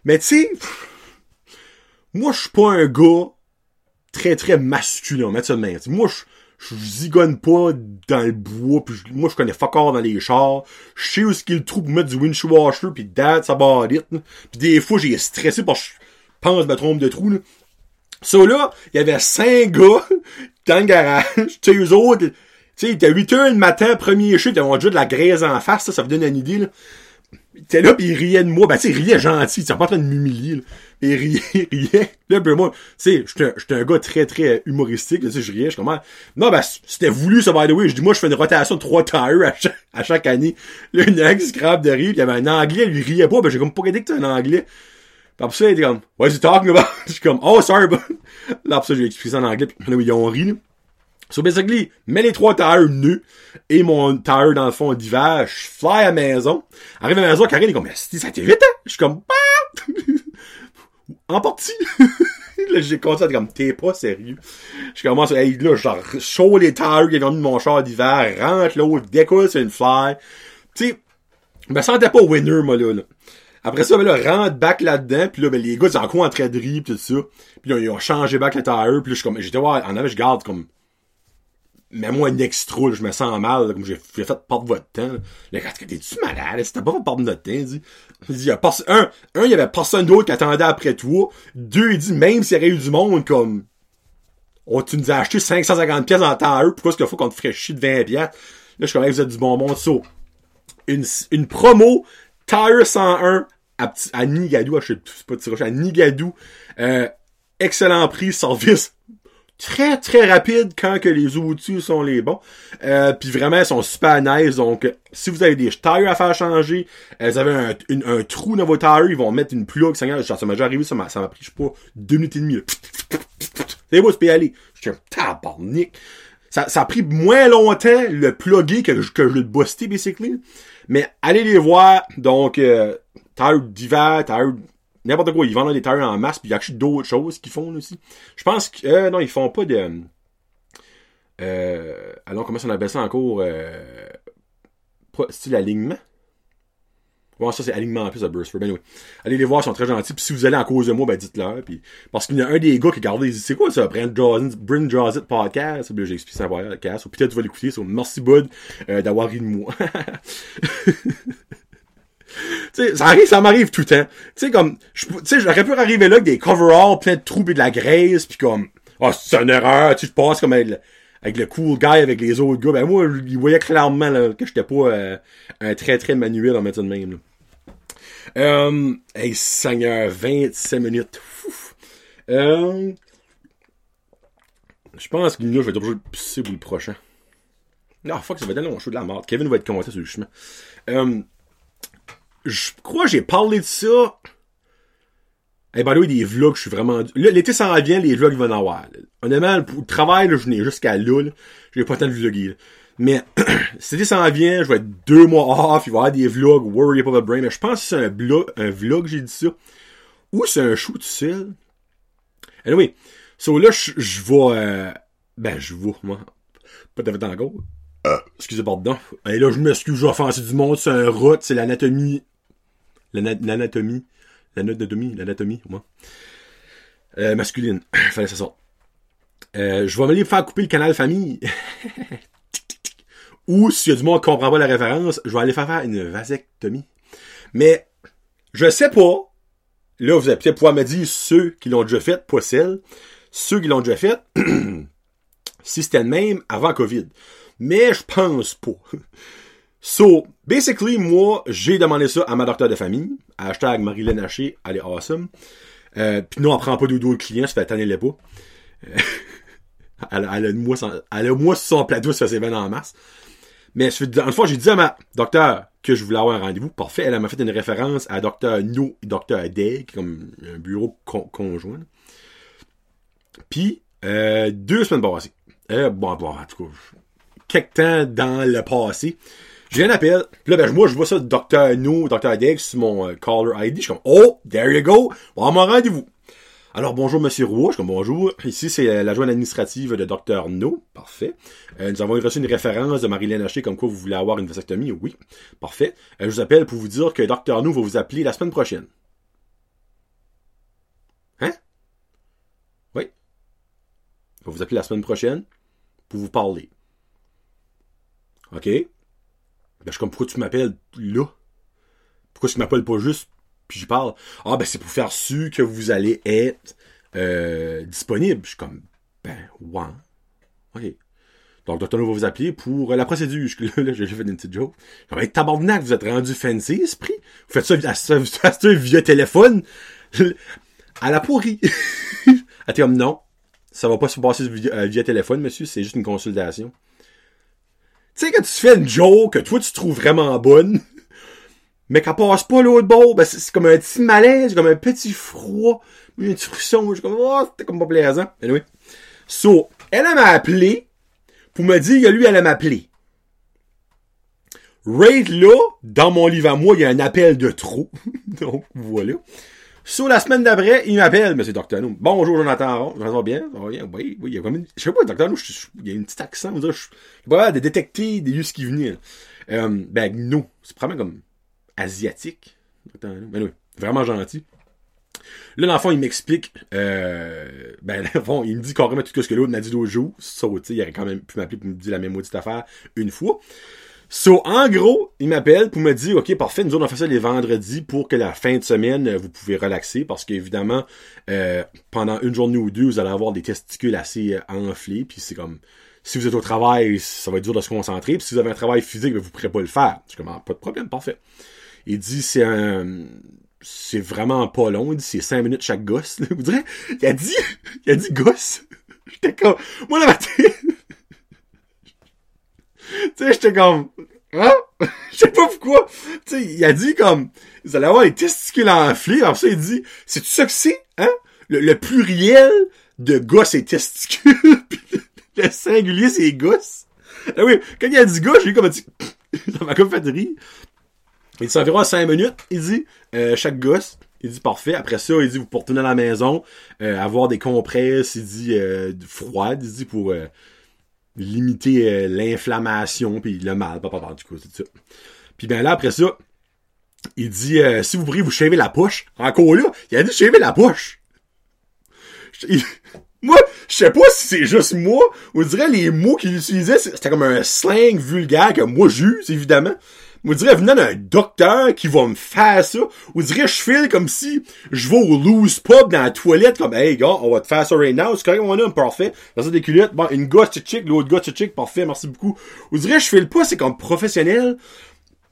Mais tu sais, moi, je suis pas un gars très, très masculin, mettre ça de main. Moi, je je zigonne pas dans le bois, puis moi je connais fuck dans les chars. Je sais où ce qu'il trouve pour mettre du windshield washer, puis date ça it. Puis des fois j'ai stressé parce que je pense me trompe de trou. So là, il y avait cinq gars dans le garage. Tu sais, eux autres, tu sais, il était 8 heures le matin, premier chute, ils ont déjà de la graisse en face, ça, ça vous donne une idée, là. Il était là, pis il riait de moi. Ben, tu sais, il riait gentil. Il était pas en train de m'humilier, là. Il riait, il riait. Là, ben, moi, tu sais, j'étais un gars très, très humoristique. Tu sais, je riais. Je comment non, ben, c'était voulu, ça, by the way. Je dis, moi, je fais une rotation de trois tires à chaque, à chaque année. Là, ex grave de rire. Pis il y avait un anglais, lui riait pas. Ben, j'ai comme pas que t'es un anglais. Pis après ça, il était comme, what is he talking about? Je suis comme, oh, sorry, but... Là, après ça, j'ai expliqué ça en anglais. Pis là, ils ont ri, là. So basically, mets les trois tires nus et mon tire dans le fond d'hiver, je fly à la maison. Arrive à la maison, Karine est comme, si ça t'est vite, hein? Je suis comme, bah! en partie. là, j'ai commencé à être comme, t'es pas sérieux. Je commence à, hey, là, genre, chaud les tires qui viennent de mon char d'hiver, rentre l'autre, décolle sur une fly. Tu sais, je me sentais pas winner, moi, là, là. Après ça, ben là, rentre back là-dedans, puis là, ben, les gars, ils en quoi en rire, pis tout ça. Puis là, ils ont changé back le tire, puis là, je suis comme, j'étais voir, en avait, je garde comme, mais moi un extra, je me sens mal, j'ai fait perdre votre temps. Le gars, t'es-tu malade? C'était pas perdre notre temps, il dit. Il dit, y a pas, un, il y avait personne d'autre qui attendait après toi. Deux, il dit, même s'il y avait eu du monde, comme, oh, tu nous as acheté 550 pièces en temps à eux, pourquoi est-ce qu'il faut qu'on te ferait chier de 20 pièces? Là, je suis comme, vous êtes du bon monde, so. Une, une promo, Tire 101, à, à Nigadou, je sais pas à Nigadou, euh, excellent prix, service très très rapide quand que les outils sont les bons. Euh, puis vraiment, ils sont super nice. Donc, si vous avez des tires à faire changer, vous avez un, un trou dans vos tires, ils vont mettre une plug. Ça, m'a déjà arrivé, ça m'a pris, je sais pas, deux minutes et demie. C'est beau, y aller. Je suis un tabarnak. Ça, ça a pris moins longtemps le plugger que, que je le busté, basically. Mais allez les voir. Donc, euh, tire d'hiver, tire n'importe quoi. Ils vendent des tires en masse, puis il y a d'autres choses qu'ils font aussi. Je pense que, euh, non, ils font pas de, euh, alors comment ça on appelle ça encore, euh, pas, style alignement? Bon, ça, c'est alignement en plus de Burstford. Ben, anyway. Allez les voir, ils sont très gentils. Puis si vous allez en cause de moi, ben, dites-leur. Puis, parce qu'il y en a un des gars qui regardait, il dit, c'est quoi ça? Brent Jaws, Brent Jaws It podcast? Puis j'ai expliqué ça à podcast. Ou peut-être tu vas l'écouter. So, merci, Bud, euh, d'avoir ri de moi. Tu sais, ça arrive, ça m'arrive tout le temps. Tu sais, comme, je, tu sais, j'aurais pu arriver là avec des coveralls plein de trous et de la graisse, puis comme, oh, c'est une erreur, tu je passe comme avec le, cool guy avec les autres gars. Ben moi, il voyait clairement que j'étais pas euh, un très très manuel en mettant de même. Là. Euh, hey, Seigneur, 27 minutes. Ouf. Euh, je pense que là, je vais être obligé de le prochain. Non, fuck, ça va être long, chaud de la merde. Kevin va être commenté sur le chemin. Euh, je crois que j'ai parlé de ça. Eh ben, là, des vlogs, je suis vraiment... Là, l'été s'en vient, les vlogs vont en avoir. Honnêtement, pour le travail, là, je n'ai jusqu'à là. J'ai pas le temps de vlogger, là. Mais, cet été s'en vient, je vais être deux mois off, il va y avoir des vlogs, worry about the brain. Mais je pense que c'est un, blog, un vlog, j'ai dit ça. Ou c'est un show tout seul. Anyway, so là, je, je vais... euh, ben, je vais, moi. Pas de encore. Euh, excusez, pardon. Et là, je m'excuse, je vais offenser du monde, c'est un rot, c'est l'anatomie. L'ana- L'anatomie. L'anatomie, l'anatomie, moi. Euh, masculine. Fallait ça sorte. Euh, je vais me faire couper le canal famille. Ou, s'il y a du monde qui comprend pas la référence, je vais aller faire faire une vasectomie. Mais, je sais pas. Là, vous allez peut-être pouvoir me dire ceux qui l'ont déjà fait, pas celles. Ceux qui l'ont déjà fait, si c'était le même avant COVID. Mais je pense pas. So, basically, moi, j'ai demandé ça à ma docteur de famille. Hashtag Marilyn Haché, elle est awesome. Euh, Puis non, elle prend pas de client, ça fait tanner les pas. Euh, elle, a une mois elle a sur son plateau, ça fait bien en mars. Mais une fois, j'ai dit à ma docteur que je voulais avoir un rendez-vous. Parfait, elle m'a fait une référence à docteur No et docteur Day, comme un bureau con- conjoint. Puis, euh, deux semaines passées. Euh, bon, bon, en tout cas, quelque temps dans le passé, j'ai un appel. Là, ben, moi, je vois ça, Dr. No, Dr. Sur mon euh, caller ID. Je suis comme, oh, there you go. On va mon rendez-vous. Alors, bonjour, Monsieur Roux. Je suis comme, bonjour. Ici, c'est euh, l'adjointe administrative de Dr. No. Parfait. Euh, nous avons reçu une référence de Marilyn Haché comme quoi vous voulez avoir une vasectomie. Oui. Parfait. Je vous appelle pour vous dire que Dr. No va vous appeler la semaine prochaine. Hein? Oui. Il va vous appeler la semaine prochaine pour vous parler. OK? Ben, je suis comme, pourquoi tu m'appelles là? Pourquoi tu m'appelles pas juste, puis j'y parle? Ah, ben, c'est pour faire su que vous allez être euh, disponible. Je suis comme, ben, ouais. OK. Donc, docteur va vous appeler pour la procédure. Là, j'ai fait une petite joke. Comme, hey, tabarnak, vous êtes rendu fancy, esprit? Vous faites ça via, téléphone? À la pourrie. Elle était comme, non. Ça va pas se passer via, via téléphone, monsieur. C'est juste une consultation. Tu sais, quand tu fais une joke que toi, tu trouves vraiment bonne, mais qu'elle passe pas l'autre bord, ben c'est comme un petit malaise, comme un petit froid, un petit frisson. Je suis comme, oh, c'était comme pas plaisant. Anyway. So, elle m'a appelé pour me dire que lui, elle m'appeler. Right là, dans mon livre à moi, il y a un appel de trop. Donc, voilà. Sur la semaine d'après, il m'appelle, Monsieur Docteur. Bonjour, Jonathan bien? Ça bien? Oui, oui, il y a comme une... Je sais pas, Docteur il y a une petite accent. Je suis pas de détecter des lieux qui venaient. Euh, ben, nous, c'est probablement comme asiatique. Docteur. Ben oui, vraiment gentil. Là, l'enfant, il m'explique, euh, ben, fond, il me dit carrément tout ce que l'autre m'a dit l'autre jour. Ça, tu sais, il aurait quand même pu m'appeler pour me dire la même maudite affaire une fois. So, en gros, il m'appelle pour me dire, OK, parfait, nous autres, on fait ça les vendredis pour que la fin de semaine, euh, vous pouvez relaxer parce qu'évidemment, euh, pendant une journée ou deux, vous allez avoir des testicules assez euh, enflés, puis c'est comme, si vous êtes au travail, ça va être dur de se concentrer, puis si vous avez un travail physique, ben, vous pourrez pas le faire. Je comme, ah, pas de problème, parfait. Il dit, c'est un, c'est vraiment pas long. Il dit c'est cinq minutes chaque gosse. Vous direz, il a dit, il a dit gosse. J'étais comme, moi le matin, tu sais, j'étais comme, hein? Je sais pas pourquoi. Tu sais, il a dit comme, vous allez avoir les testicules enflés. Alors ça, il dit, c'est tout ça que c'est, hein? Le, pluriel de gosse et testicules. le singulier, c'est gosse. Ah oui, quand il a dit gosse, j'ai comme dit, ça m'a comme fait rire. Il dit environ 5 minutes. Il dit euh, chaque gosse. Il dit parfait. Après ça, il dit vous pour retourner à la maison, euh, avoir des compresses, il dit euh, froides, il dit pour euh, limiter l'inflammation puis le mal, pas du coup, c'est ça. Puis ben là après ça, il dit si vous voulez vous shaver la poche, encore là, il a dit shaver la poche. moi, je sais pas si c'est juste moi, on dirait les mots qu'il utilisait, c'était comme un slang vulgaire que moi j'use évidemment. On dirait venant d'un docteur qui va me faire ça. On dirait je file comme si je vais au loose pub dans la toilette comme Hey gars, on va te faire ça right now. C'est correct, on a un parfait. Dans des culottes. Bon, une gosse chick, l'autre gosse chick, parfait, merci beaucoup. On dirait je file pas, c'est comme professionnel.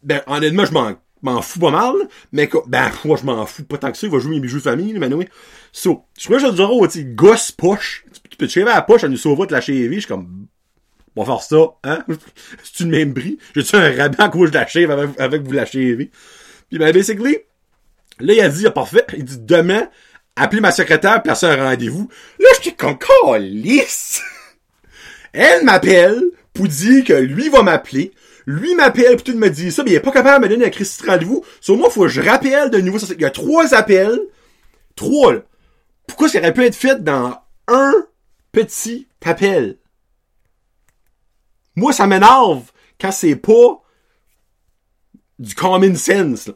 Ben honnêtement, je m'en m'en fous pas mal, mais ben moi je m'en fous pas tant que ça, il va jouer mes bijoux de famille, mais oui. So, je crois que je dirais, tu gosse poche. Tu peux te chever à la poche, à nous sauver de la cheville, je suis comme on va faire ça, hein? C'est-tu le même prix? J'ai-tu un rabais à cause de la chèvre avec, avec vous la chèvre? Puis ben, basically, là, il a dit, ah, parfait, il dit, demain, appelez ma secrétaire, placer un rendez-vous. Là, j'étais comme, lisse! Elle m'appelle pour dire que lui va m'appeler. Lui m'appelle pour tout me dire ça, mais il est pas capable de me donner un Christy rendez-vous. Sur moi, faut que je rappelle de nouveau. Il y a trois appels. Trois. Pourquoi ça aurait pu être fait dans un petit appel? Moi, ça m'énerve quand c'est pas du common sense. Là.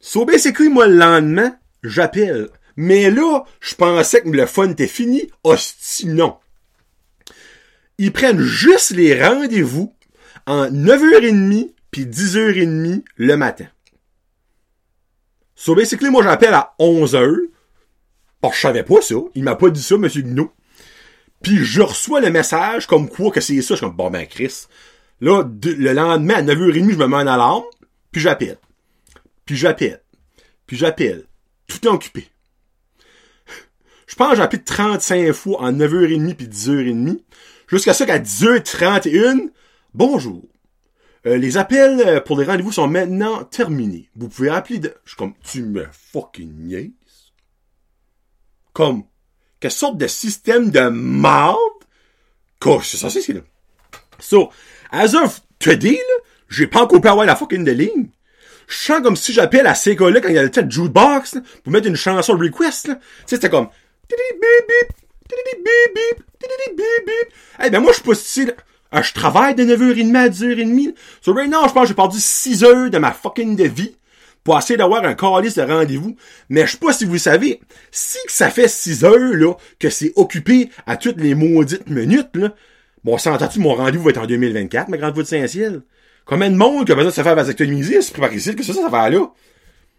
So basically, moi, le lendemain, j'appelle. Mais là, je pensais que le fun était fini. Hostie, non. Ils prennent juste les rendez-vous en 9h30 puis 10h30 le matin. So basically, moi, j'appelle à 11h. Parce que je savais pas ça. Il m'a pas dit ça, monsieur Gnot. Puis je reçois le message comme quoi que c'est ça. Je suis comme, bon ben Chris. Là, le lendemain, à 9h30, je me mets un alarme, puis j'appelle. Puis j'appelle. Puis j'appelle. Tout est occupé. Je pense que j'ai appelé 35 fois en 9h30 puis 10h30. Jusqu'à ce qu'à 10h31, bonjour. Euh, les appels euh, pour les rendez-vous sont maintenant terminés. Vous pouvez appeler de... Je suis comme, tu me fucking? Comme, quelle sorte de système de marde que c'est ça, c'est là. So, as of today, là, j'ai pas encore pu avoir la fucking de ligne. Je sens comme si j'appelle à ces gars-là quand il y a le de jukebox, là, pour mettre une chanson request, là. Tu sais, c'était comme, Eh ben moi, je suis pas style, ah, je travaille de 9h30 à 10h30. So right now, je pense que j'ai perdu 6 heures de ma fucking de vie pour essayer d'avoir un calice de rendez-vous. Mais je sais pas si vous savez, si ça fait 6 heures, là, que c'est occupé à toutes les maudites minutes, là, bon, ça tu mon rendez-vous va être en 2024, ma grande voix de Saint-Ciel? Combien de monde qui a besoin de se faire vasectomiser, c'est préparer ici, que ça, ça va là?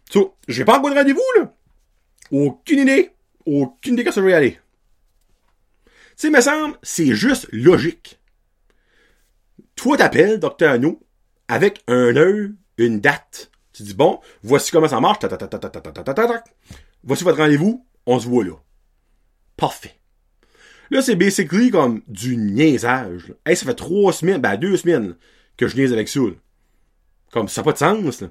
So, j'ai pas encore de rendez-vous, là. Aucune idée. Aucune idée que ça va y aller. Tu sais, me semble, c'est juste logique. Toi, t'appelles Dr. No avec un heure, une date. Tu dis, bon, voici comment ça marche. Voici votre rendez-vous. On se voit là. Parfait. Là, c'est basically comme du niaisage. Ça fait trois semaines, ben deux semaines que je niaise avec ça. Là. Comme ça n'a pas de sens. Là.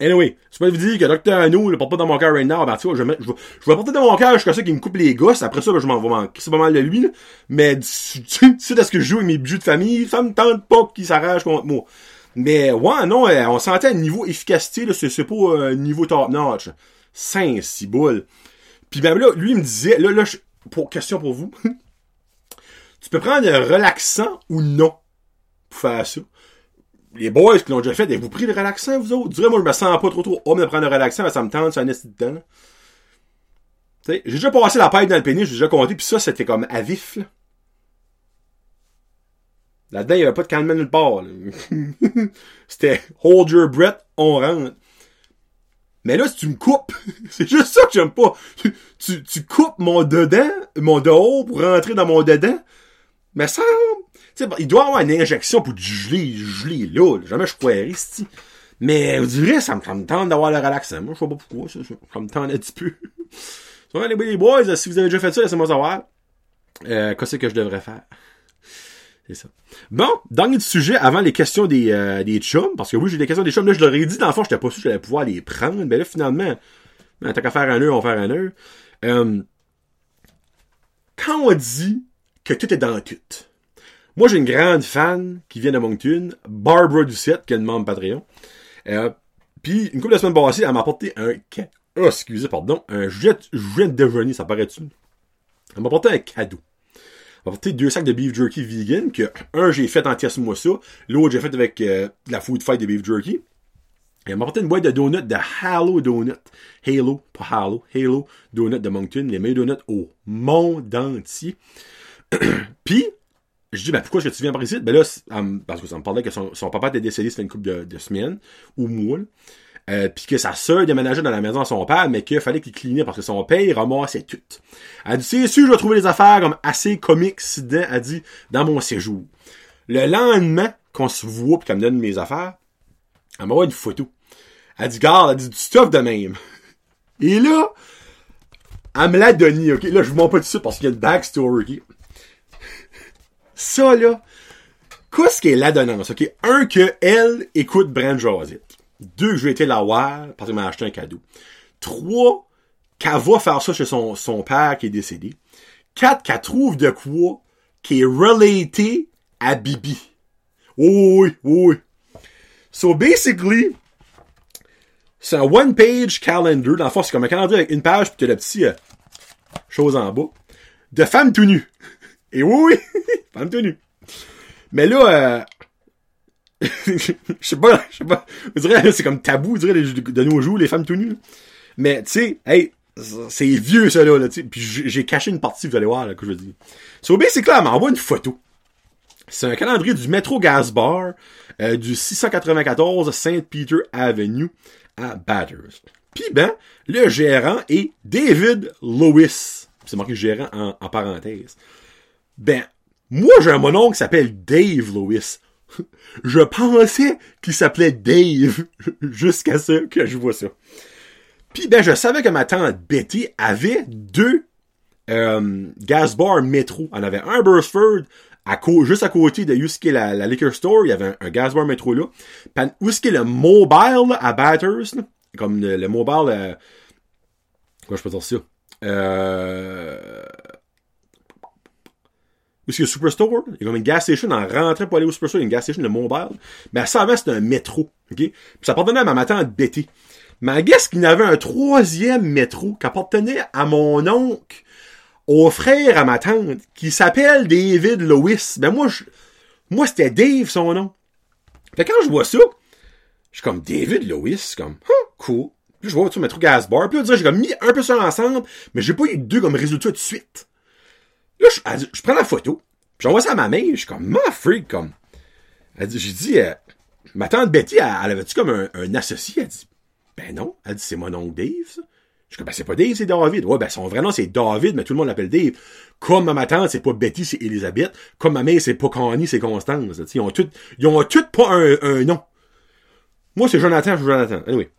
Anyway, c'est pas vous dire que Dr. Anou le porte pas dans mon cœur right now. Ben, tu vois, je, vais, je, je vais porter dans mon cœur jusqu'à ça qu'il me coupe les gosses. Après ça, ben, je m'en vais manquer. C'est pas mal de lui, là. Mais, tu sais, à ce que je joue avec mes bijoux de famille, ça me tente pas qu'il s'arrache contre moi. Mais, ouais, non, euh, on sentait un niveau efficacité, là. C'est pas euh, niveau top notch. Saint, si boule. Puis, ben, là, lui, il me disait, là, là, pour, question pour vous. tu peux prendre un relaxant ou non pour faire ça? Les boys qui l'ont déjà fait, avez-vous pris le relaxant, vous autres? Dirais, moi, je me sens pas trop trop homme de prendre le relaxant, mais ça me tente, ça un esti de temps. j'ai déjà passé la paille dans le pénis, j'ai déjà compté, puis ça, c'était comme à vif, là. Là-dedans, il n'y avait pas de calme nulle part. C'était hold your breath, on rentre. Mais là, si tu me coupes, c'est juste ça que j'aime pas. Tu, tu, coupes mon dedans, mon dehors pour rentrer dans mon dedans. Mais ça, sais, il doit y avoir une injection pour geler, geler là, là. Jamais je pourrais ici. Mais, vous direz, ça me, ça me tente d'avoir le relaxant. Moi, je sais pas pourquoi, ça, ça, me tente un petit peu. les boys, si vous avez déjà fait ça, laissez-moi savoir. Euh, qu'est-ce que je devrais faire? C'est ça. Bon, dernier sujet, avant les questions des, euh, des chums, parce que oui, j'ai des questions des chums, là, je leur ai dit, dans le fond, j'étais pas sûr que j'allais pouvoir les prendre, mais là, finalement, ben, tant qu'à faire un nœud, on va faire un nœud. Euh, quand on dit que tout est dans tout, moi, j'ai une grande fan qui vient de Moncton, Barbara Doucette, qui est une membre Patreon. Euh, puis, une couple de semaines passées, elle m'a apporté un... Oh, excusez, pardon. Un jet, de déjeuner, ça paraît-tu? Elle m'a apporté un cadeau. Apporté deux sacs de beef jerky vegan, que un, j'ai fait en test moi ça. L'autre, j'ai fait avec euh, la food fight de beef jerky. Et elle m'a apporté une boîte de donuts de Halo Donut. Halo, pas Halo, Halo Donut de Moncton, les meilleurs donuts au monde entier. Puis, je dis, ben, pourquoi est-ce que tu viens par ici? Ben là, parce que ça me parlait que son, papa était décédé, c'était une couple de, semaines, ou mois, euh, que sa sœur déménageait dans la maison de son père, mais qu'il fallait qu'il clignait parce que son père ramassait tout. Elle dit, c'est sûr, je vais trouver des affaires comme assez comiques, elle dit, dans mon séjour. Le lendemain, qu'on se voit puis qu'elle me donne mes affaires, elle m'envoie une photo. Elle dit, garde, elle dit, du stuff de même. Et là, elle me l'a donné, ok? Là, je vous montre pas tout ça parce qu'il y a une backstory, ok? Ça, là, qu'est-ce qu'est la donnance, ok? Un, que elle écoute Brand Josette. Deux, que je vais été la voir parce qu'elle m'a acheté un cadeau. Trois, qu'elle va faire ça chez son, son père qui est décédé. Quatre, qu'elle trouve de quoi qui est relaté à Bibi. Oui, oui, So, basically, c'est un one-page calendar. Dans le fond, c'est comme un calendrier avec une page, puis tu as le petit euh, chose en bas. De femmes tout nues. Et oui, oui, femme tenue. Mais là, euh, je sais pas, je sais pas, vous direz, c'est comme tabou, vous direz, de nos jours, les femmes tout nues. Mais, tu sais, hey, c'est vieux, ça, là, tu sais. Puis j'ai caché une partie, vous allez voir, là, que je dis. So, c'est clair, elle m'envoie une photo. C'est un calendrier du Metro Gas Bar, euh, du 694 St. Peter Avenue à Bathurst. Puis ben, le gérant est David Lewis. C'est marqué gérant en, en parenthèse. Ben, moi, j'ai un mononcle qui s'appelle Dave Lewis. Je pensais qu'il s'appelait Dave jusqu'à ce que je vois ça. Puis, ben, je savais que ma tante Betty avait deux euh, gas bars métro. Elle avait un Burstford à juste à côté de où est la, la liquor store. Il y avait un, gas bar métro là. Puis, où est-ce le mobile à Batters, comme le, mobile... Euh, quoi je peux dire ça? Euh, est-ce qu'il Superstore? Il y a comme une gas station en rentrant pour aller au Superstore, il y a une gas station de mobile. Mais ça avant, c'était un métro. OK? Puis ça appartenait à ma tante Betty. Mais guess qu'il y avait un troisième métro qui appartenait à mon oncle, au frère à ma tante, qui s'appelle David Lewis. Ben moi, je, moi c'était Dave son nom. Fait quand je vois ça, je suis comme David Lewis, comme, huh, cool. Puis je vois tu métro gas bar. Puis là, j'ai comme mis un peu ça ensemble, mais j'ai pas eu deux comme résultat de suite. Là, je, prends la photo, puis j'envoie ça à ma mère, je suis comme, ma freak, comme. Elle dit, j'ai dit, euh, ma tante Betty, elle, avait-tu comme un, associé? Elle dit, ben non. Elle dit, c'est mon oncle Dave, ça. Je dis, ben, c'est pas Dave, c'est David. Ouais, ben, son vrai nom, c'est David, mais tout le monde l'appelle Dave. Comme ma tante, c'est pas Betty, c'est Elisabeth. Comme ma mère, c'est pas Connie, c'est Constance. Ils ont toutes, ils ont toutes pas un, un nom. Moi, c'est Jonathan, je Jonathan. Anyway.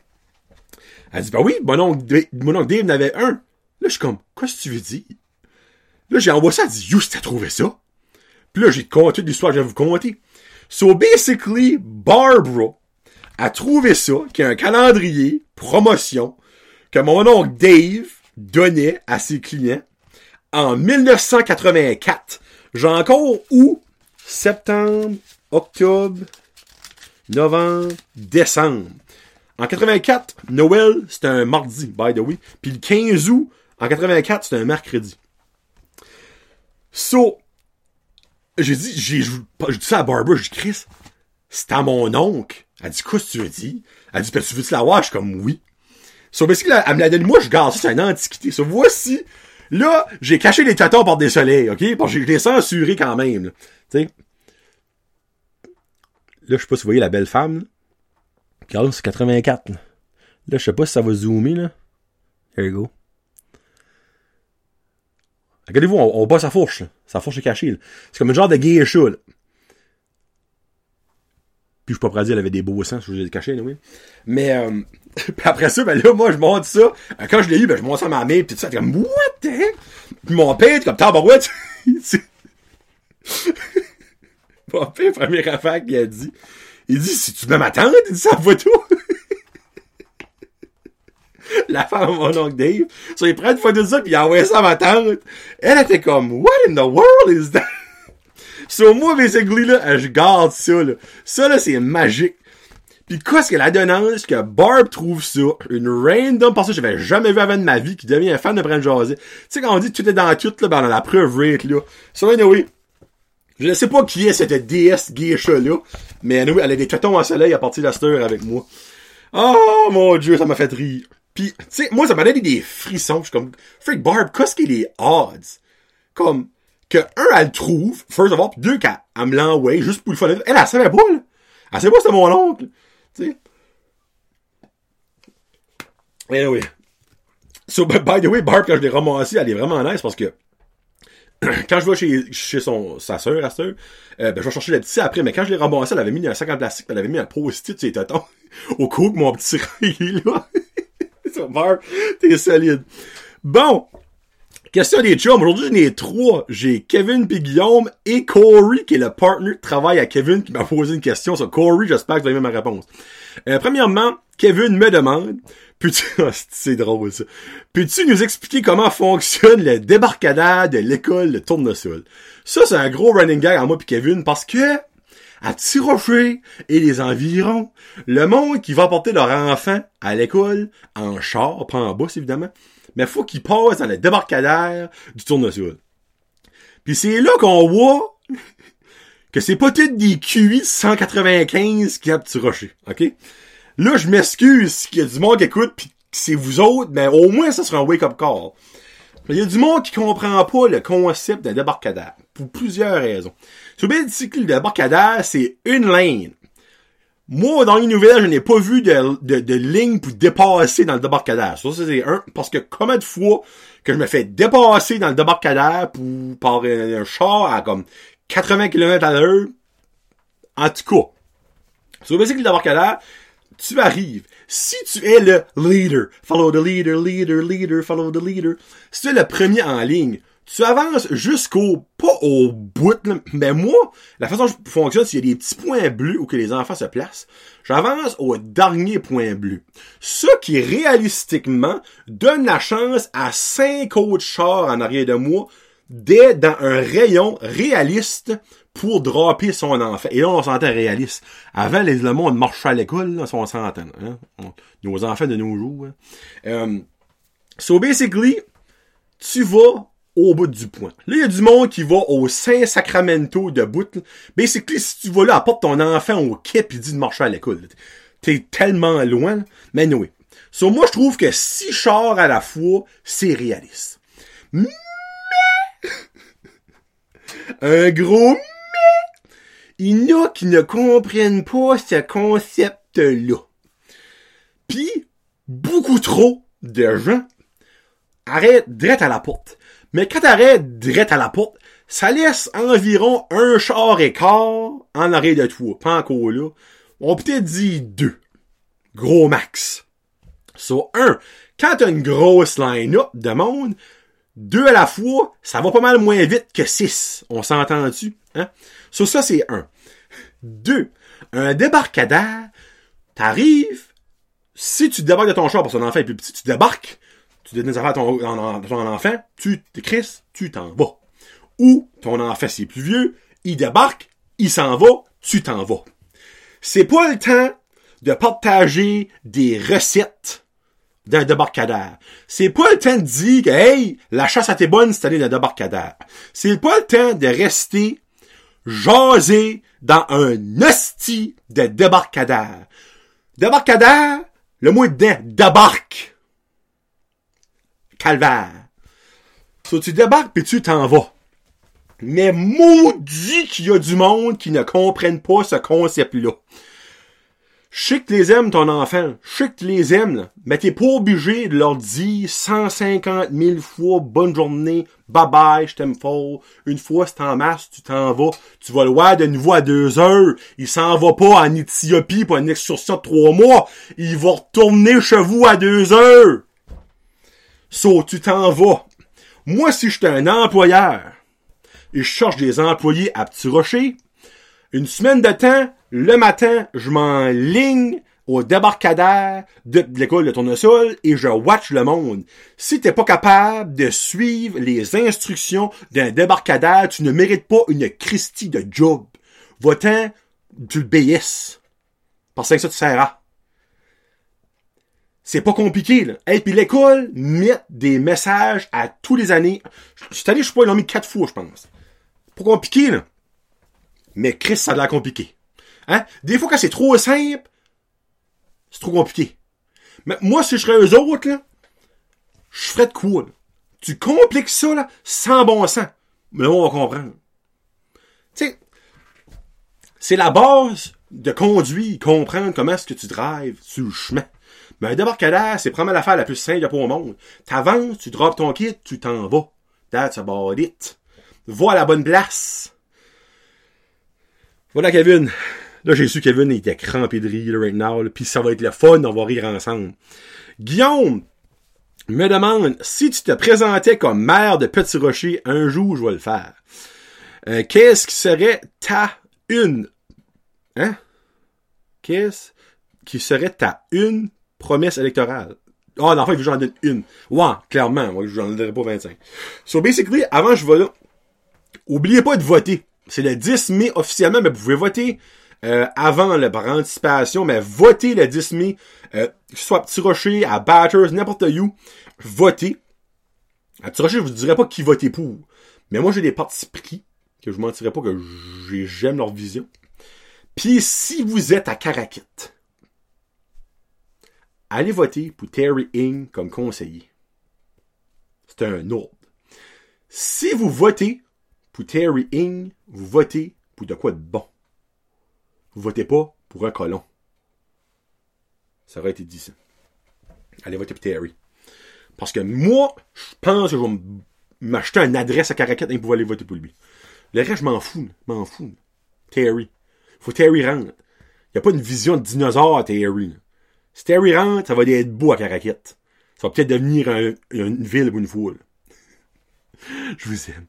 Elle dit, ben oui, mon oncle, mon oncle Dave n'avait un. Là, je suis comme, qu'est-ce que tu veux dire? Là, j'ai envoyé ça, elle dit, you, t'as trouvé ça? Puis là, j'ai conté l'histoire que je vais vous conter. So, basically, Barbara a trouvé ça, qui est un calendrier, promotion, que mon oncle Dave donnait à ses clients en 1984. J'ai encore où? Septembre, octobre, novembre, décembre. En 84, Noël, c'était un mardi, by the way. Puis le 15 août, en 84, c'était un mercredi. So, j'ai dit, j'ai, dit ça à Barbara, j'ai dit, Chris, c'est à mon oncle. Elle dit, qu'est-ce que tu veux dire? Elle dit, tu veux-tu la voir? Je suis comme, oui. So, basically, elle me l'a donné, moi, je garde ça, c'est une antiquité. So, voici, là, j'ai caché les tatons par des soleils, ok? Parce que j'ai les censurés quand même, Tu sais? Là, je sais pas si vous voyez la belle femme, là. Regarde, c'est 84, là. Là, je sais pas si ça va zoomer, là. There you go. Regardez-vous, on, on bat sa fourche, là. Sa fourche est cachée. C'est comme un genre de geisha, là. Puis je suis pas prêt à dire, elle avait des beaux sangs, je vous ai caché, oui. Mais euh, après ça, ben là, moi, je monte ça. Euh, quand je l'ai eu, ben je monte ça à ma mère, puis tout ça, comme What the heck? Puis mon père, comme tabarouette. mon père, première affaire qu'il a dit. Il dit, si tu veux ma tante, il dit ça photo. La femme de mon oncle Dave. So, il prend une photo de ça, puis il a envoyé ça à ma tante. Elle était comme, What in the world is that? So, moi, basically, là, je garde ça, là. Ça, là, c'est magique. Pis quoi, ce que la donnance que Barb trouve ça, une random personne que j'avais jamais vu avant de ma vie, qui devient un fan de Brand José. Tu sais, quand on dit tout est dans tout, là, ben, a la preuve rate, là. So, anyway. Je ne sais pas qui est cette déesse geisha là, mais anyway, elle a des tétons en soleil à partir de la avec moi. Oh, mon dieu, ça m'a fait rire. Pis, tu sais, moi, ça m'a donné des frissons. Je suis comme, freak Barb, qu'est-ce qu'il est odds? Comme, que un, elle le trouve, first of all, pis deux, qu'elle me l'envoie juste pour le fun. Elle, elle savait pas, là. Elle savait pas c'était mon oncle. Tu sais. Anyway. So, by the way, Barb, quand je l'ai ramassé, elle est vraiment nice parce que quand je vais chez, chez son, sa sœur, la sœur, euh, ben, je vais chercher la petite après, mais quand je l'ai ramassé, elle avait mis un sac en plastique, elle avait mis un post-it sur les tétons, au coup que mon petit est là. Barb, t'es solide. Bon. Question des chums. Aujourd'hui, j'en ai trois. J'ai Kevin puis Guillaume et Corey, qui est le partner de travail à Kevin, qui m'a posé une question. So, Corey, j'espère que vous avez ma réponse. Euh, premièrement, Kevin me demande, peux-tu, c'est drôle ça, peux-tu nous expliquer comment fonctionne le débarcadère de l'école de Tournesol? Ça, c'est un gros running gag à moi puis Kevin parce que, à Tirocher et les environs, le monde qui va porter leur enfant à l'école, en char, pas en bus évidemment, mais faut qu'ils passent dans le débarcadère du tournesol. Puis c'est là qu'on voit que c'est pas tout des QI 195 qui a petit rocher, ok? Là, je m'excuse qu'il y a du monde qui écoute pis c'est vous autres, mais au moins ça sera un wake-up call. Il y a du monde qui comprend pas le concept d'un débarcadère, pour plusieurs raisons. Sur le le débarcadère, c'est une ligne. Moi, dans les nouvelles, je n'ai pas vu de, de, de, ligne pour dépasser dans le débarcadère. Ça, c'est un, parce que combien de fois que je me fais dépasser dans le débarcadère pour, par un, un char à comme 80 km à l'heure? En tout cas. Sur le le débarcadère, tu arrives. Si tu es le leader, follow the leader, leader, leader, follow the leader, si tu es le premier en ligne, tu avances jusqu'au, pas au bout, mais moi, la façon dont je fonctionne, qu'il y a des petits points bleus où que les enfants se placent. J'avance au dernier point bleu. Ce qui, réalistiquement, donne la chance à cinq autres chars en arrière de moi d'être dans un rayon réaliste pour draper son enfant. Et là, on s'entend réaliste. Avant, les, le monde marchait à l'école, là, on s'entend. Hein? nos enfants de nos jours. Hein? Euh, so, basically, tu vas au bout du point. Là, il y a du monde qui va au Saint-Sacramento de bout. Basically, si tu vas là, apporte ton enfant au quai pis dis de marcher à l'école. T'es tellement loin. Mais oui. So, moi, je trouve que six chars à la fois, c'est réaliste. Mais... Un gros mais... Il y en a qui ne comprennent pas ce concept-là. Puis, beaucoup trop de gens arrête direct à la porte. Mais quand t'arrêtes direct à la porte, ça laisse environ un char et quart en arrêt de toi. Pas encore là. On peut être dit deux. Gros max. So, un, quand t'as une grosse line-up de monde, deux à la fois, ça va pas mal moins vite que six. On s'entend-tu? Hein? So, ça, c'est un. Deux, un débarcadère, t'arrives, si tu débarques de ton char parce que ton enfant est plus petit, tu débarques, tu donnes des affaires à ton, enfant, tu t'écris, tu t'en vas. Ou ton enfant, c'est plus vieux, il débarque, il s'en va, tu t'en vas. C'est pas le temps de partager des recettes d'un débarcadère. C'est pas le temps de dire que, hey, la chasse a été bonne cette année d'un débarcadère. C'est pas le temps de rester jasé dans un hostie de débarcadère. Débarcadère, le mot dedans, débarque. Calvaire. So, tu débarques puis tu t'en vas. Mais maudit qu'il y a du monde qui ne comprenne pas ce concept-là. Je sais que tu les aimes, ton enfant. Je sais que tu les aimes, là. Mais t'es pas obligé de leur dire 150 000 fois bonne journée, bye bye, je t'aime fort. Une fois, c'est en masse, tu t'en vas. Tu vas le voir de nouveau à deux heures. Il s'en va pas en Éthiopie pour une excursion de trois mois. Il va retourner chez vous à deux heures. So, tu t'en vas. Moi, si j'étais un employeur et je cherche des employés à Petit Rocher, une semaine de temps, le matin, je m'enligne au débarcadère de l'école de tournesol et je watch le monde. Si t'es pas capable de suivre les instructions d'un débarcadère, tu ne mérites pas une Christie de job. Va-t'en, tu le BS. Parce que ça te sert à. C'est pas compliqué, là. Et puis l'école met des messages à tous les années. Cette année, je sais pas, ils l'ont mis quatre fois, je pense. Pas compliqué, là. Mais Chris, ça a l'air compliqué. Hein? Des fois, quand c'est trop simple, c'est trop compliqué. Mais moi, si je serais eux autres, là, je ferais de quoi, là? Tu compliques ça, là, sans bon sens. Mais on va comprendre. Tu sais, c'est la base de conduire, comprendre comment est-ce que tu drives sur le chemin. Mais un débarcadère, c'est probablement l'affaire la plus simple pour au monde. T'avances, tu drops ton kit, tu t'en vas. That's about it. Va à la bonne place. Voilà, Kevin. Là, j'ai su Kevin il était crampé de rire, right now, puis ça va être le fun, on va rire ensemble. Guillaume me demande si tu te présentais comme maire de Petit Rocher, un jour, je vais le faire. Euh, qu'est-ce qui serait ta une? Hein? Qu'est-ce qui serait ta une promesse électorale? Ah, oh, enfin, j'en donne une. Ouais, clairement, moi, j'en donnerai pas 25. So, basically, avant je vais là, oubliez pas de voter. C'est le 10 mai officiellement, mais vous pouvez voter euh, avant le par anticipation, mais votez le 10 mai, euh, que ce soit à Petit Rocher, à Batters, n'importe où, votez. À Petit Rocher, je vous dirai pas qui voter pour. Mais moi, j'ai des partis pris, que je mentirais pas que j'aime leur vision. Puis si vous êtes à Caracat, allez voter pour Terry Ing comme conseiller. C'est un ordre. Si vous votez pour Terry Ing, vous votez pour de quoi de bon? Vous votez pas pour un colon. Ça aurait été dit ça. Allez voter pour Terry. Parce que moi, je pense que je vais m'acheter une adresse à Caracat et pouvoir aller voter pour lui. Le reste, je m'en fous. m'en fous. Terry. Faut Terry rentre. Il n'y a pas une vision de dinosaure à Terry. Si Terry ça va être beau à Caracat. Ça va peut-être devenir une ville ou une foule. je vous aime.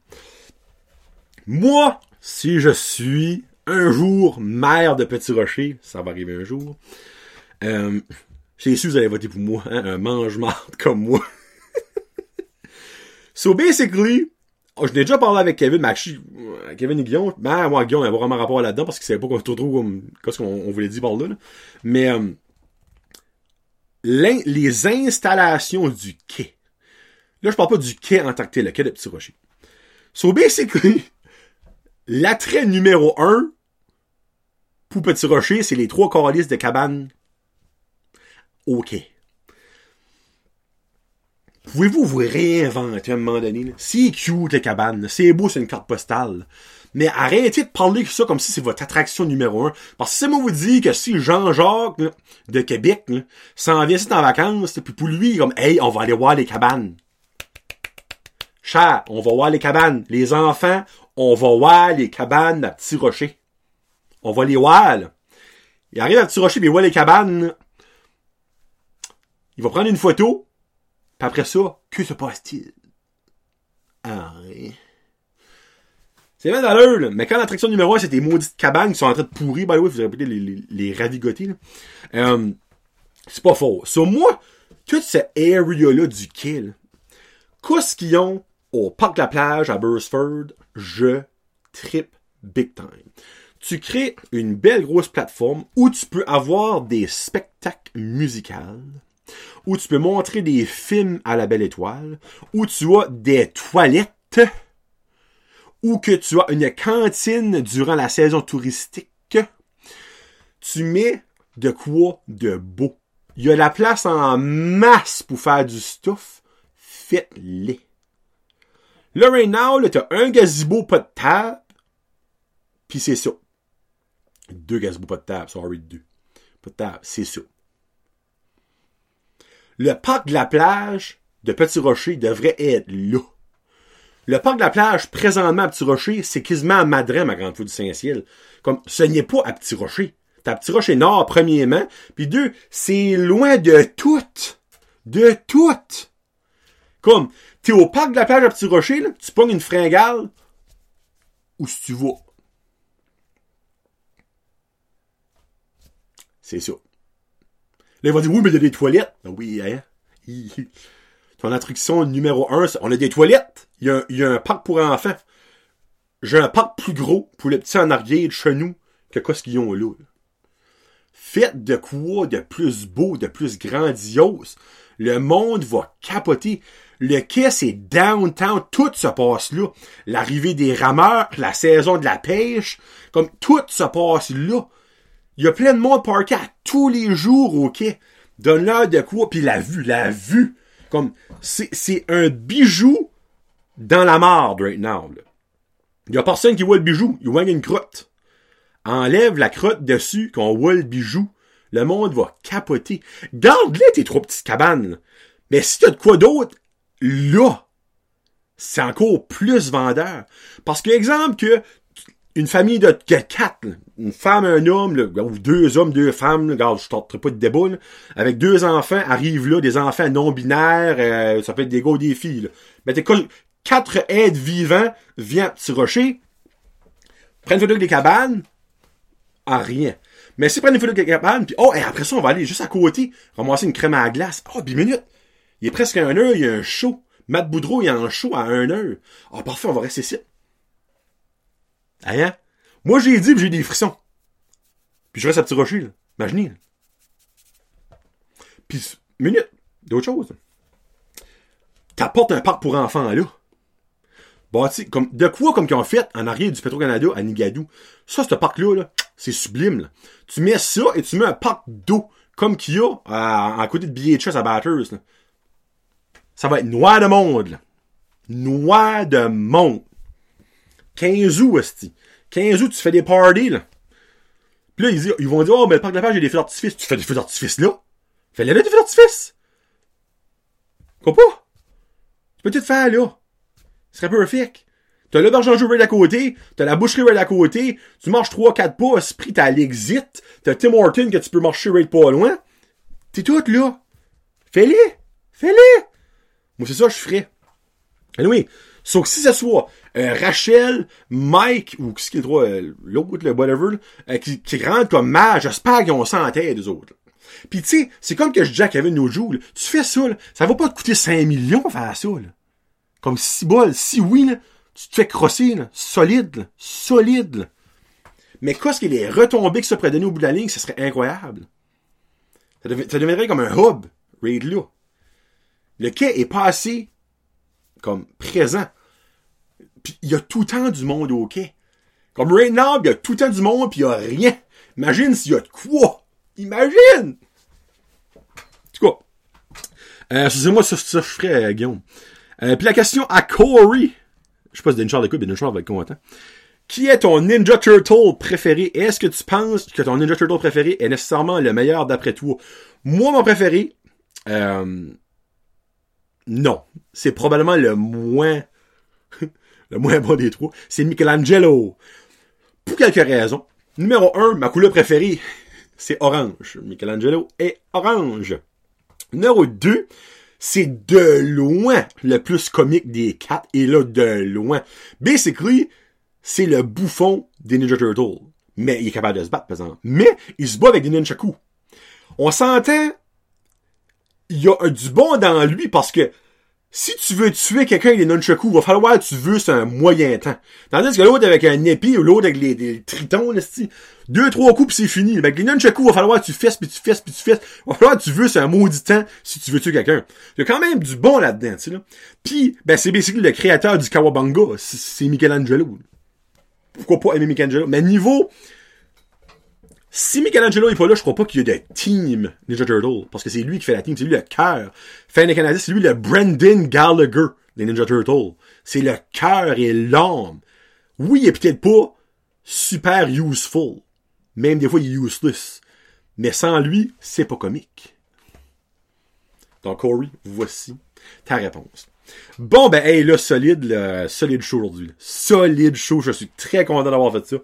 Moi, si je suis un jour maire de Petit Rocher, ça va arriver un jour, euh, j'ai su que vous allez voter pour moi, hein, un mange-marde comme moi. so basically, oh, je n'ai déjà parlé avec Kevin, mais Kevin et Guillaume, ben, moi, Guillaume, il avait vraiment rapport là-dedans parce qu'il savait pas trop, trop ce qu'on on voulait dire par là, Mais, euh, les installations du quai. Là, je parle pas du quai en tant que tel, le quai de Petit Rocher. So basically, L'attrait numéro un pour Petit Rocher, c'est les trois calices de cabane. OK. Pouvez-vous vous réinventer à un moment donné? C'est cute, les cabanes. C'est beau, c'est une carte postale. Mais arrêtez de parler de ça comme si c'est votre attraction numéro un. Parce que si moi vous dit que si Jean-Jacques de Québec s'en vient ici en vacances, puis pour lui, comme Hey, on va aller voir les cabanes. Cher, on va voir les cabanes. Les enfants, on va voir les cabanes à Petit Rocher. On va les voir, là. Il arrive à Petit Rocher, puis il voit les cabanes. Il va prendre une photo, puis après ça, que se passe-t-il? Ah, rien. C'est bien d'allure, là. Mais quand l'attraction numéro 1, c'est des maudites cabanes qui sont en train de pourrir, by the way, vous répétez les, les, les ravigoter, là. Euh, c'est pas faux. Sur moi, tout ce area-là du là, qu'est-ce qu'ils ont au parc de la plage à Burstford, je trip big time. Tu crées une belle grosse plateforme où tu peux avoir des spectacles musicaux, où tu peux montrer des films à la belle étoile, où tu as des toilettes, ou que tu as une cantine durant la saison touristique. Tu mets de quoi de beau. Il y a la place en masse pour faire du stuff. Faites-les. Là, right now, t'as un gazebo pas de table, puis c'est ça. Deux gazebos pas de table, sorry, deux. Pas de table, c'est ça. Le parc de la plage de Petit Rocher devrait être là. Le parc de la plage, présentement à Petit Rocher, c'est quasiment à Madrin, ma grande foule du Saint-Ciel. Comme, ce n'est pas à Petit Rocher. T'as à Petit Rocher Nord, premièrement. Puis deux, c'est loin de tout. De tout. Comme, t'es au parc de la plage à Petit Rocher, là, tu pognes une fringale, où si tu vas. C'est ça. Là, ils vont dire, oui, mais il y a des toilettes. Ben oui, hein. Ton instruction numéro un, on a des toilettes. Il y a, un, parc pour enfants. J'ai un parc plus gros pour les petits en arrière de chez nous que quoi ce qu'ils ont là. Faites de quoi de plus beau, de plus grandiose. Le monde va capoter. Le quai, c'est downtown. Tout se passe là. L'arrivée des rameurs, la saison de la pêche. Comme tout se passe là. Il y a plein de monde parké à tous les jours au quai. Donne-leur de quoi. Puis la vue, la vue. Comme, c'est un bijou dans la marde right now. Il y a personne qui voit le bijou. Il voit une crotte. Enlève la crotte dessus, qu'on voit le bijou. Le monde va capoter. Garde-les tes trois petites cabanes. Mais si t'as de quoi d'autre, là, c'est encore plus vendeur. Parce que, exemple, que une famille de quatre, une femme, un homme, ou deux hommes, deux femmes, là, je tenterai pas de débat, avec deux enfants, arrivent là, des enfants non-binaires, euh, ça peut être des gars ou des filles. Mais t'es quatre aides vivants viennent à Petit Rocher, prennent une photo avec des cabanes, à rien. Mais si prennent une photo avec des cabanes, puis oh, et après ça, on va aller juste à côté, ramasser une crème à la glace. Oh, 10 minutes. Il est presque un heure, il y a un show. Matt Boudreau, il y a un show à un heure. Ah, parfait, on va rester ici. Hein? Moi, j'ai dit, j'ai des frissons. Puis je reste à Petit Rocher, là. Imaginez. là. Puis, minute, d'autres choses. T'apportes un parc pour enfants, là. Bâti, comme, de quoi, comme qu'ils ont fait en arrière du Petro-Canada à Nigadou. Ça, ce parc-là, là, c'est sublime, là. Tu mets ça et tu mets un parc d'eau, comme qu'il y a à, côté de BHS à Batters, là. Ça va être noir de monde, là. Noir de monde. 15 août, esti. 15 août, tu fais des parties, là. Puis là, ils, vont dire, oh, mais le parc de la plage, il y a des feux d'artifice. Tu fais des feux d'artifice, là. Fais-les là, des feux d'artifice. Comprends pas? Tu peux tout faire, là. Ce serait perfect. T'as l'auberge en à côté, t'as la boucherie right à côté, tu marches 3-4 pas, esprit, t'as l'exit, t'as Tim Horton que tu peux marcher right pas loin. T'es tout là. Fais-les! Fais-les! Moi, c'est ça que je ferais. Anyway, sauf que si ce soit euh, Rachel, Mike, ou ce qui est le droit, euh, l'autre, le whatever, euh, qui, qui rentre comme mage, j'espère qu'ils ont ça en tête, eux autres. Puis tu sais, c'est comme que je disais à Kevin là, tu fais ça, là, ça va pas te coûter 5 millions faire ça, là. Comme si bol, si oui, tu te fais crosser, là, solide, solide. Mais qu'est-ce qu'il est retombé que ça pourrait donner au bout de la ligne, ce serait incroyable. Ça, devi- ça deviendrait comme un hub, raid là. Le quai est pas assez comme présent. Puis il y a tout le temps du monde au quai. Comme right now, il y a tout le temps du monde puis il y a rien. Imagine s'il y a de quoi. Imagine! En tout cas. Euh, excusez-moi, ça, ça je ferais, euh, Guillaume. Euh, puis la question à Corey. Je sais pas si Denchard l'écoute, mais Denchard va être content. Qui est ton Ninja Turtle préféré? Est-ce que tu penses que ton Ninja Turtle préféré est nécessairement le meilleur d'après toi? Moi, mon préféré, euh, non. C'est probablement le moins le moins bon des trois, c'est Michelangelo. Pour quelques raisons. Numéro un, ma couleur préférée, c'est orange. Michelangelo est orange. Numéro 2, c'est de loin le plus comique des quatre, et là, de loin. Basically, c'est le bouffon des Ninja Turtles. Mais il est capable de se battre, par exemple. Mais, il se bat avec des nunchakus. On s'entend, il y a du bon dans lui parce que si tu veux tuer quelqu'un avec des nunchakus, il va falloir que tu veux c'est un moyen temps. Tandis que l'autre avec un épi ou l'autre avec les, tritons, là, deux, trois coups pis c'est fini. Avec les nunchakus, il va falloir que tu fesses puis tu fesses puis tu fesses. Il va falloir que tu veux c'est un maudit temps si tu veux tuer quelqu'un. Il y a quand même du bon là-dedans, tu sais, là. Puis, ben, c'est basically le créateur du Kawabanga. C'est Michelangelo. Pourquoi pas aimer Michelangelo? Mais niveau, si Michelangelo est pas là, je crois pas qu'il y ait de team Ninja Turtle. Parce que c'est lui qui fait la team, c'est lui le cœur. Fin des Canadiens, c'est lui le Brendan Gallagher des Ninja Turtles. C'est le cœur et l'âme. Oui, il est peut-être pas super useful. Même des fois, il est useless. Mais sans lui, c'est pas comique. Donc, Corey, voici ta réponse. Bon, ben, hey, là, solide, le solide show aujourd'hui. Solide show. Je suis très content d'avoir fait ça.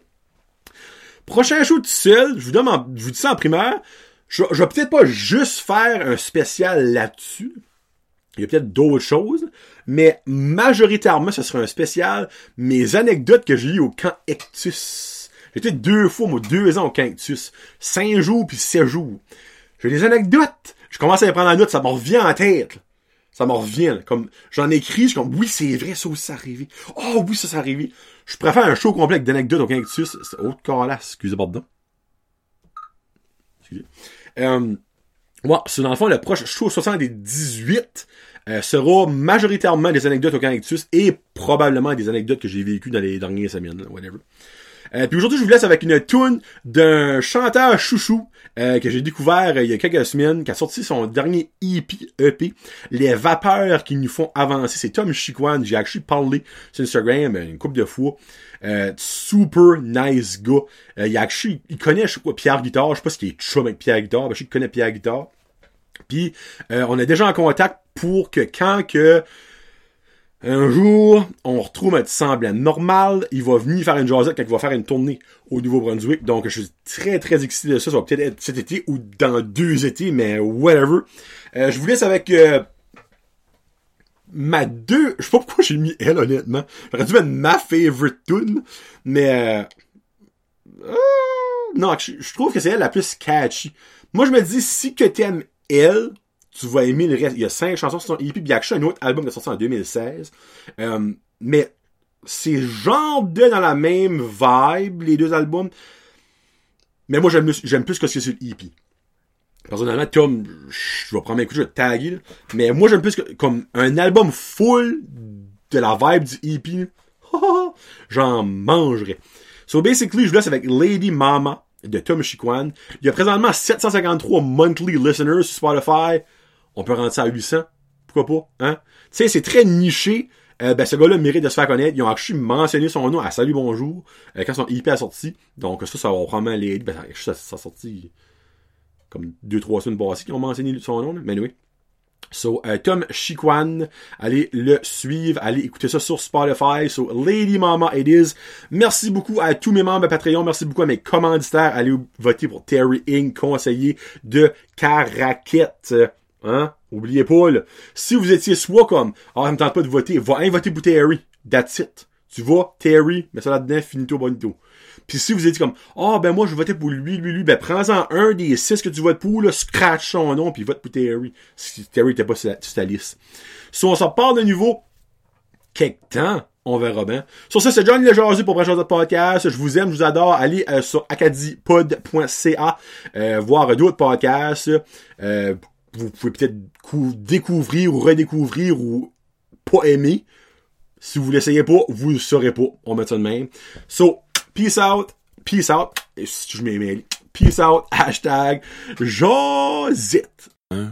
Prochain show tout seul, je vous, donne je vous dis ça en primaire, je, je vais peut-être pas juste faire un spécial là-dessus. Il y a peut-être d'autres choses, mais majoritairement, ce sera un spécial mes anecdotes que j'ai eues au camp Ectus. J'étais deux fois, moi, deux ans au camp Ectus. Cinq jours puis sept jours. J'ai des anecdotes. Je commence à les prendre en note, ça me revient en tête. Ça me revient. Comme j'en écris, je suis comme oui, c'est vrai, ça aussi ça arrivé. Oh oui, ça ça arrivé. Je préfère un show complet d'anecdotes au cactus. Autre calasse, excusez pardon. Excusez. Euh, dans le fond le proche show 78 euh, sera majoritairement des anecdotes au cactus et probablement des anecdotes que j'ai vécues dans les dernières semaines, whatever. Euh, puis aujourd'hui, je vous laisse avec une tune d'un chanteur chouchou euh, que j'ai découvert euh, il y a quelques semaines, qui a sorti son dernier EP, EP Les vapeurs qui nous font avancer. C'est Tom Chiquan. J'ai actually parlé sur Instagram une couple de fois. super nice gars. il, a actually, il connaît, je sais quoi, Pierre Guitare. Je sais pas ce qu'il est chum avec Pierre Guitare, mais je sais qu'il connaît Pierre Guitare. Puis on est déjà en contact pour que quand que un jour, on retrouve un semblant normal. Il va venir faire une jasette quand il va faire une tournée au Nouveau-Brunswick. Donc, je suis très, très excité de ça. Ça va peut-être être cet été ou dans deux étés, mais whatever. Euh, je vous laisse avec euh, ma deux... Je sais pas pourquoi j'ai mis elle, honnêtement. J'aurais dû mettre ma favorite tune, mais... Euh, non, je, je trouve que c'est elle la plus catchy. Moi, je me dis, si que t'aimes elle, tu vas aimer le reste. Il y a cinq chansons sur son EP, puis il y a un autre album qui est sorti en 2016. Euh, mais c'est genre de dans la même vibe, les deux albums. Mais moi, j'aime, j'aime plus que ce que c'est sur l'EP. Personnellement, comme, je vais prendre un coup, je vais taguer, mais moi, j'aime plus que, comme, un album full de la vibe du EP, j'en mangerais. So, basically, je vous laisse avec Lady Mama de Tom Chiquan. Il y a présentement 753 monthly listeners sur Spotify on peut rendre ça à 800. Pourquoi pas, hein? Tu sais, c'est très niché. Euh, ben, ce gars-là mérite de se faire connaître. Ils ont actually mentionné son nom à Salut Bonjour euh, quand son IP a sorti. Donc ça, ça va probablement l'aider. Ben, ça, ça a sorti comme deux, trois semaines passées qu'ils ont mentionné son nom. Mais oui. So, euh, Tom Chiquan, allez le suivre, allez écouter ça sur Spotify. So, Lady Mama It Is. Merci beaucoup à tous mes membres Patreon. Merci beaucoup à mes commanditaires. Allez voter pour Terry Inc., conseiller de Caraquette. Hein? Oubliez pas, là. Si vous étiez soit comme, ah, ça me tente pas de voter, va un voter pour Terry. That's it. Tu vas, Terry, mets ça là-dedans, finito bonito. Puis si vous étiez comme, ah, ben moi, je votais pour lui, lui, lui, ben prends-en un des six que tu votes pour, là, scratch son nom, puis vote pour Terry. Si Terry était pas sur, ta liste. Si on s'en parle de nouveau, quelque temps, on verra bien. Sur ça, c'est Johnny Le pour Prochain Podcast. Je vous aime, je vous adore. Allez euh, sur acadipod.ca euh, voir d'autres podcasts. Euh, vous pouvez peut-être découvrir ou redécouvrir ou pas aimer. Si vous l'essayez pas, vous le saurez pas. On met ça de même. So, peace out. Peace out. Et si je m'aimais, peace out. Hashtag Josette. 1,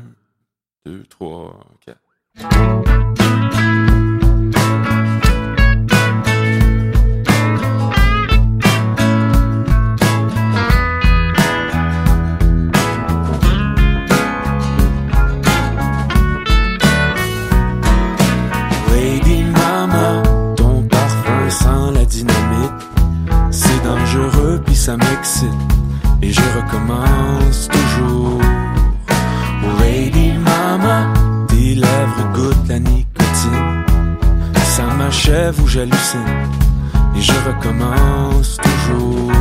2, 3, 4. ça m'excite et je recommence toujours. Oh Lady Mama, tes lèvres goûtent la nicotine. Ça m'achève ou j'hallucine et je recommence toujours.